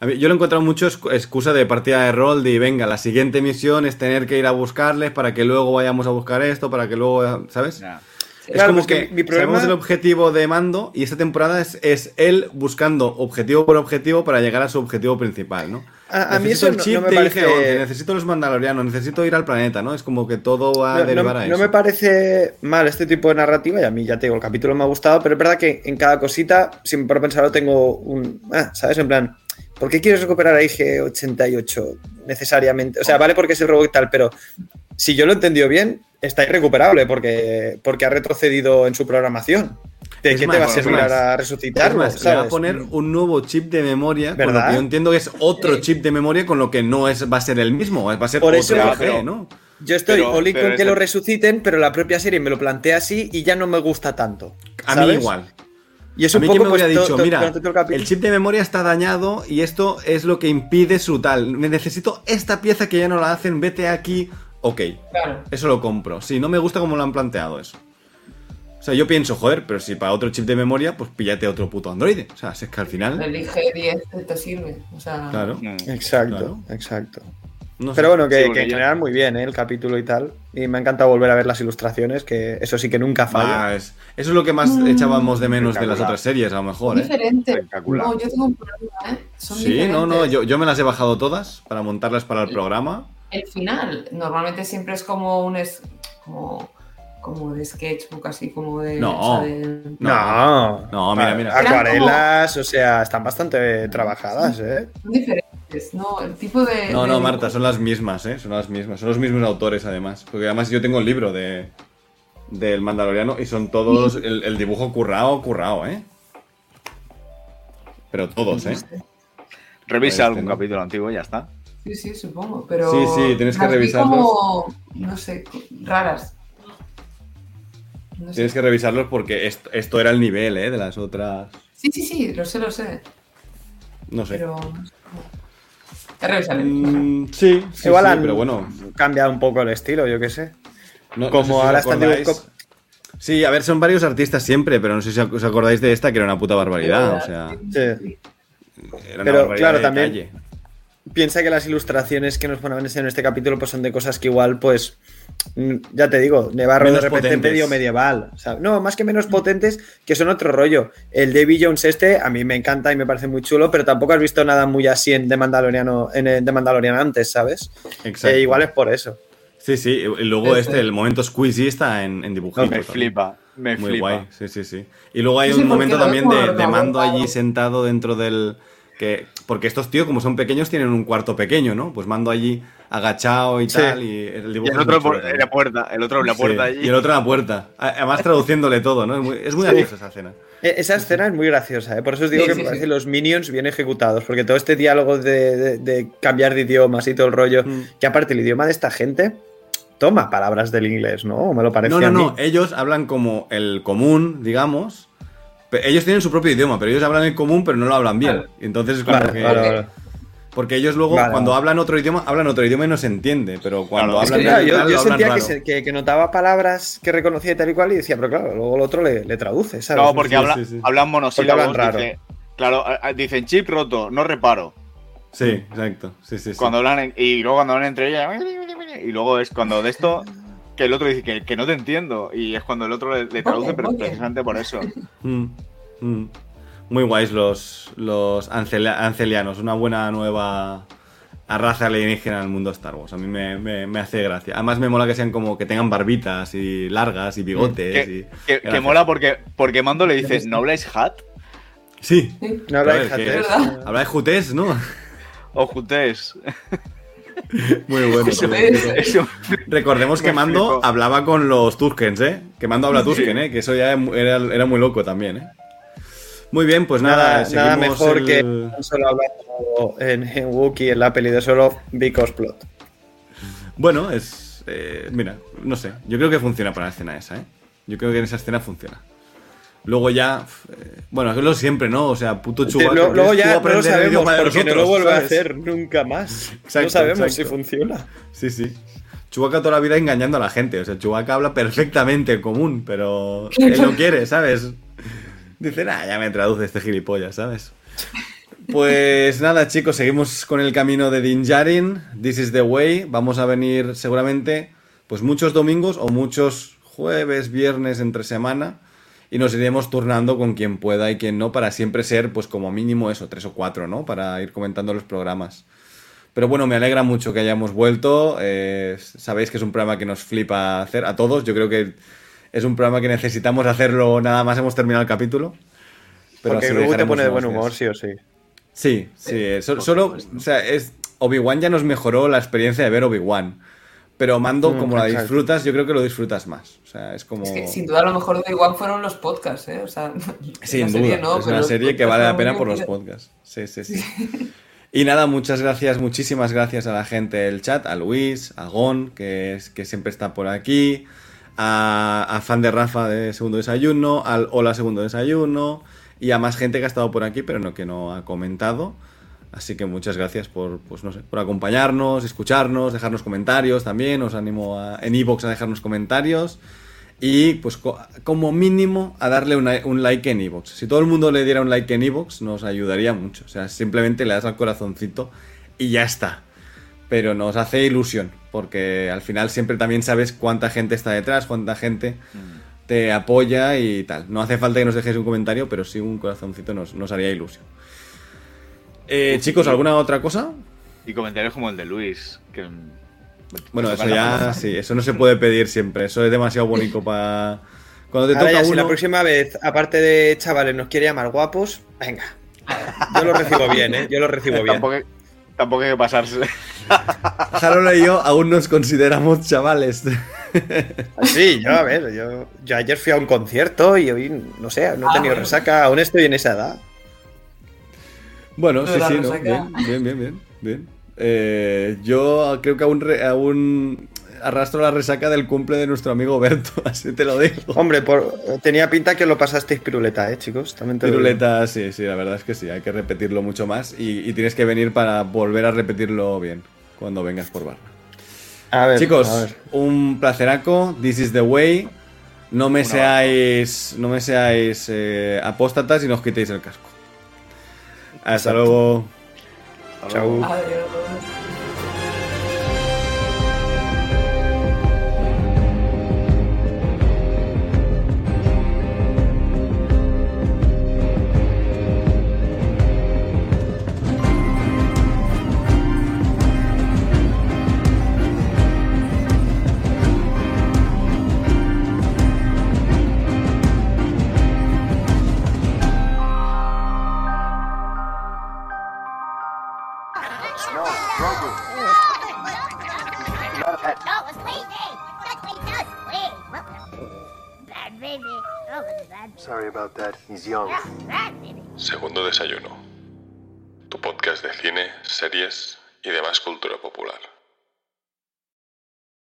A mí- yo lo he encontrado mucho excu- excusa de partida de rol de venga, la siguiente misión es tener que ir a buscarles para que luego vayamos a buscar esto, para que luego, ¿sabes?
Ya.
Es
Claro,
como
que
que,
mi- problema-
sabemos el objetivo de Mando y esta temporada es, es él buscando objetivo por objetivo para llegar a su objetivo principal, ¿no?
A, a mí eso
el
no,
chip
no me
de
parece.
IG-11, necesito los mandalorianos, necesito ir al planeta, ¿no? Es como que todo va a
No, no-
derivar a
no
eso.
me parece mal este tipo de narrativa y a mí ya te digo, el capítulo me ha gustado, pero es verdad que en cada cosita, si me por pensarlo, tengo un... Ah, ¿sabes? En plan, ¿por qué quieres recuperar a IG-88 necesariamente? O sea, vale porque es el robot y tal, pero si yo lo he entendido bien, está irrecuperable porque, porque ha retrocedido en su programación. ¿De
Es
qué
más,
te va a servir resucitarlo?
más, le va a poner un nuevo chip de memoria, con lo
¿Verdad?
que yo entiendo que es otro chip de memoria con lo que no es, va a ser el mismo, va a ser
Por
otro
eso-
IG,
pero-
¿no?
Yo estoy
Pero- pero
con que lo resuciten, pero la propia serie me lo plantea así y ya no me gusta tanto.
A mí igual.
Y es
a mí
poco
que me
pues,
hubiera dicho,
to-
mira,
el
chip de memoria está dañado y esto es lo que impide su tal. Me necesito esta pieza que ya no la hacen, vete aquí. Ok,
Claro.
eso lo compro. Sí, no me gusta cómo lo han planteado eso. O sea, yo pienso, joder, pero si para otro chip de memoria, pues píllate otro puto androide. O sea, si es que al final.
El IG-10 te sirve. O sea,
Claro.
Exacto,
Claro.
exacto.
No sé.
Pero bueno, que,
Sí,
que en general muy bien ¿eh? el capítulo y tal. Y me ha encantado volver a ver las ilustraciones, que eso sí que nunca falla.
Ah, es- eso es lo que más
Mm.
echábamos de menos de las otras series, a lo mejor, ¿eh?
diferente.
Espectacular.
No, yo tengo un problema, ¿eh? Son
Sí, no, no,
diferentes.
yo, yo me las he bajado todas para montarlas para el programa.
El final, normalmente siempre es como un. Es, como, como de sketchbook, así como de.
No.
o sea, de-
No,
No, mira, mira.
Acuarelas, o sea, están bastante trabajadas, ¿eh?
Son diferentes, ¿no? El tipo de.
No,
de
no, Marta, son las mismas, ¿eh? Son las mismas. Son los mismos autores, además. Porque además yo tengo el libro de del Mandaloriano y son todos el, el dibujo currao, currao, ¿eh? Pero todos, ¿eh?
Revisa
Este,
algún
¿no?
capítulo antiguo y ya está.
Sí, sí, supongo. Pero.
Sí, sí, tienes que revisarlos.
como, no sé, raras. No sé.
Tienes que revisarlos porque esto, esto era el nivel, ¿eh? De las otras.
Sí, sí, sí, lo sé, lo sé.
No sé.
Pero.
Mm, sí, sí,
Igual
sí,
han
pero bueno.
cambiado un poco el estilo, yo qué sé.
no- no
Como
sé si
ahora están
Sí, a ver, son varios artistas siempre, pero no sé si os acordáis de esta, que era una puta barbaridad. O sea,
Sí.
era una
Pero,
barbaridad
claro,
de
también-
detalle.
Piensa que las ilustraciones que nos ponen en este capítulo pues son de cosas que igual, pues, mm, ya te digo, Nevarro
Menos
de repente
potentes.
medio medieval. o sea, no, más que menos potentes, que son otro rollo. El Davy Jones este, a mí me encanta y me parece muy chulo, pero tampoco has visto nada muy así en The Mandaloriano, en The Mandalorian antes, ¿sabes?
Exacto.
Eh, igual es por eso.
Sí, sí. Y luego este, el momento squeezy está en, en dibujito.
Me
también.
flipa, me
Muy
flipa.
guay, sí, sí, sí. Y luego hay
Sí,
un momento también de, de mando allí sentado dentro del... que Porque estos tíos, como son pequeños, tienen un cuarto pequeño, ¿no? Pues mando allí agachado y
Sí.
tal, y el
Y
dibujo
el
es
otro por- en la puerta, el otro en la
Sí,
puerta allí.
Y el otro en la puerta. Además traduciéndole todo, ¿no? Es muy, es muy
Sí.
graciosa esa escena.
Eh, Esa escena es muy graciosa, ¿eh? por eso os digo
Sí,
que
sí,
me parece
sí.
los minions bien ejecutados, porque todo este diálogo de, de- de cambiar de idiomas y todo el rollo,
Mm.
que aparte el idioma de esta gente toma palabras del inglés, ¿no? Me lo parece
No, no,
a mí.
no. Ellos hablan como el común, digamos. Ellos tienen su propio idioma, pero ellos hablan el común, pero no lo hablan bien.
Claro.
Y entonces es como
Vale,
que...
vale, vale.
Porque ellos luego,
Vale,
cuando
vale.
hablan otro idioma, hablan otro idioma y no se entiende. Pero cuando
Claro.
Es
hablan
que, claro,
de
yo,
hablan
sentía que, se- que- que notaba palabras que reconocía y tal y cual y decía, pero claro, luego el otro le, le traduce, ¿sabes?
No, porque
Sí,
habla-
sí, sí.
hablan monosílabos.
Porque hablan raro.
dice- claro, dicen chip roto, no reparo.
Sí, exacto. Sí, sí, sí.
Cuando hablan en- y luego cuando hablan entre ellas. Y luego es cuando de esto. Que el otro dice que, que no te entiendo. Y es cuando el otro le, le traduce, pero precisamente por eso.
Mm, mm. Muy guays los, los ancel- ancelianos, una buena nueva raza alienígena en el mundo Star Wars. A mí me, me- me hace gracia. Además me mola que sean como que tengan barbitas y largas y bigotes.
Que,
y-
que- que
Gracias.
mola porque, porque Mando le dice, ¿no habláis hat?
Sí.
No habláis.
Habla de jutés, ¿no?
O jutés.
Muy bueno.
Eso
tío.
es.
Eso-
Recordemos que Mando hablaba con los Tuskens, ¿eh? Que Mando habla Tusken, ¿eh? Que eso ya era, era muy loco también, ¿eh? Muy bien, pues nada,
Nada, mejor
el-
que solo hablando en, en Wookiee en la peli de solo Because Plot.
Bueno, es. eh, mira, no sé. Yo creo que funciona para la escena esa, ¿eh? Yo creo que en esa escena funciona. Luego ya. eh, bueno, es lo siempre, ¿no? O sea, puto
Sí,
que
luego ya no lo sabemos porque no lo vuelve a hacer nunca más.
Exacto,
no sabemos
exacto.
si funciona.
Sí, sí. Chewbacca toda la vida engañando a la gente. O sea, Chewbacca habla perfectamente en común, pero él no quiere, ¿sabes? Dice, nah, ya me traduce este gilipollas, ¿sabes? Pues nada, chicos, seguimos con el camino de Din Djarin. This is the way. Vamos a venir seguramente, pues muchos domingos o muchos jueves, viernes, entre semana. Y nos iremos turnando con quien pueda y quien no, para siempre ser, pues como mínimo eso, tres o cuatro, ¿no? Para ir comentando los programas. Pero bueno, me alegra mucho que hayamos vuelto. eh, sabéis que es un programa que nos flipa hacer a todos. Yo creo que es un programa que necesitamos hacerlo nada más hemos terminado el capítulo. Pero
porque luego te pone de buen humor, sí o sí.
Sí, sí. eh, so- solo, o sea, es Obi-Wan ya nos mejoró la experiencia de ver Obi-Wan. Pero Mando,
Mm,
como la
exacto.
disfrutas, yo creo que lo disfrutas más. O sea, es como...
Es que sin duda lo mejor de Obi-Wan fueron los podcasts, ¿eh? O sea,
Sin duda,
serie no,
es una serie que vale la pena por los podcasts. Sí, sí, sí. Y nada, muchas gracias, muchísimas gracias a la gente del chat, a Luis, a Gon, que, es, que siempre está por aquí, a, a fan de Rafa de Segundo Desayuno, al Hola Segundo Desayuno, y a más gente que ha estado por aquí, pero no que no ha comentado. Así que muchas gracias por, pues no sé, por acompañarnos, escucharnos, dejarnos comentarios también. Os animo a, en iVoox a dejarnos comentarios. Y pues co- como mínimo a darle una- un like en iVoox. Si todo el mundo le diera un like en iVoox nos ayudaría mucho. O sea, simplemente le das al corazoncito y ya está. Pero nos hace ilusión, porque al final siempre también sabes cuánta gente está detrás, cuánta gente te apoya y tal. No hace falta que nos dejéis un comentario, pero sí un corazoncito nos, nos haría ilusión. Eh, chicos, ¿alguna otra cosa?
Y comentarios como el de Luis. Que,
Bueno, eso ya sí, eso no se puede pedir siempre. Eso es demasiado bonito para. Cuando te
Ahora
toca
ya, si la próxima vez, aparte de chavales, nos quiere llamar guapos, venga. Yo lo recibo bien, ¿eh? Yo lo recibo bien.
Tampoco, tampoco hay que pasarse.
Harold y yo aún nos consideramos chavales.
Sí, yo, a ver, yo, yo ayer fui a un concierto y hoy, no sé, no he
Ah,
tenido
bueno.
resaca, aún estoy en esa edad.
Bueno, sí, sí, ¿no? Bien, bien, bien, bien. bien. Eh, yo creo que aún, re- aún arrastro la resaca del cumple de nuestro amigo Berto, así te lo digo.
Hombre, por- tenía pinta que lo pasasteis piruleta, ¿eh, chicos? También te lo digo.
Piruleta, sí, sí, la verdad es que sí, hay que repetirlo mucho más y, y tienes que venir para volver a repetirlo bien cuando vengas por barra.
A ver,
Chicos,
a ver.
un placeraco, this is the way. No me seáis, no me seáis eh, apóstatas y no os quitéis el casco. Hasta
Exacto.
luego.
Chao.
Adiós.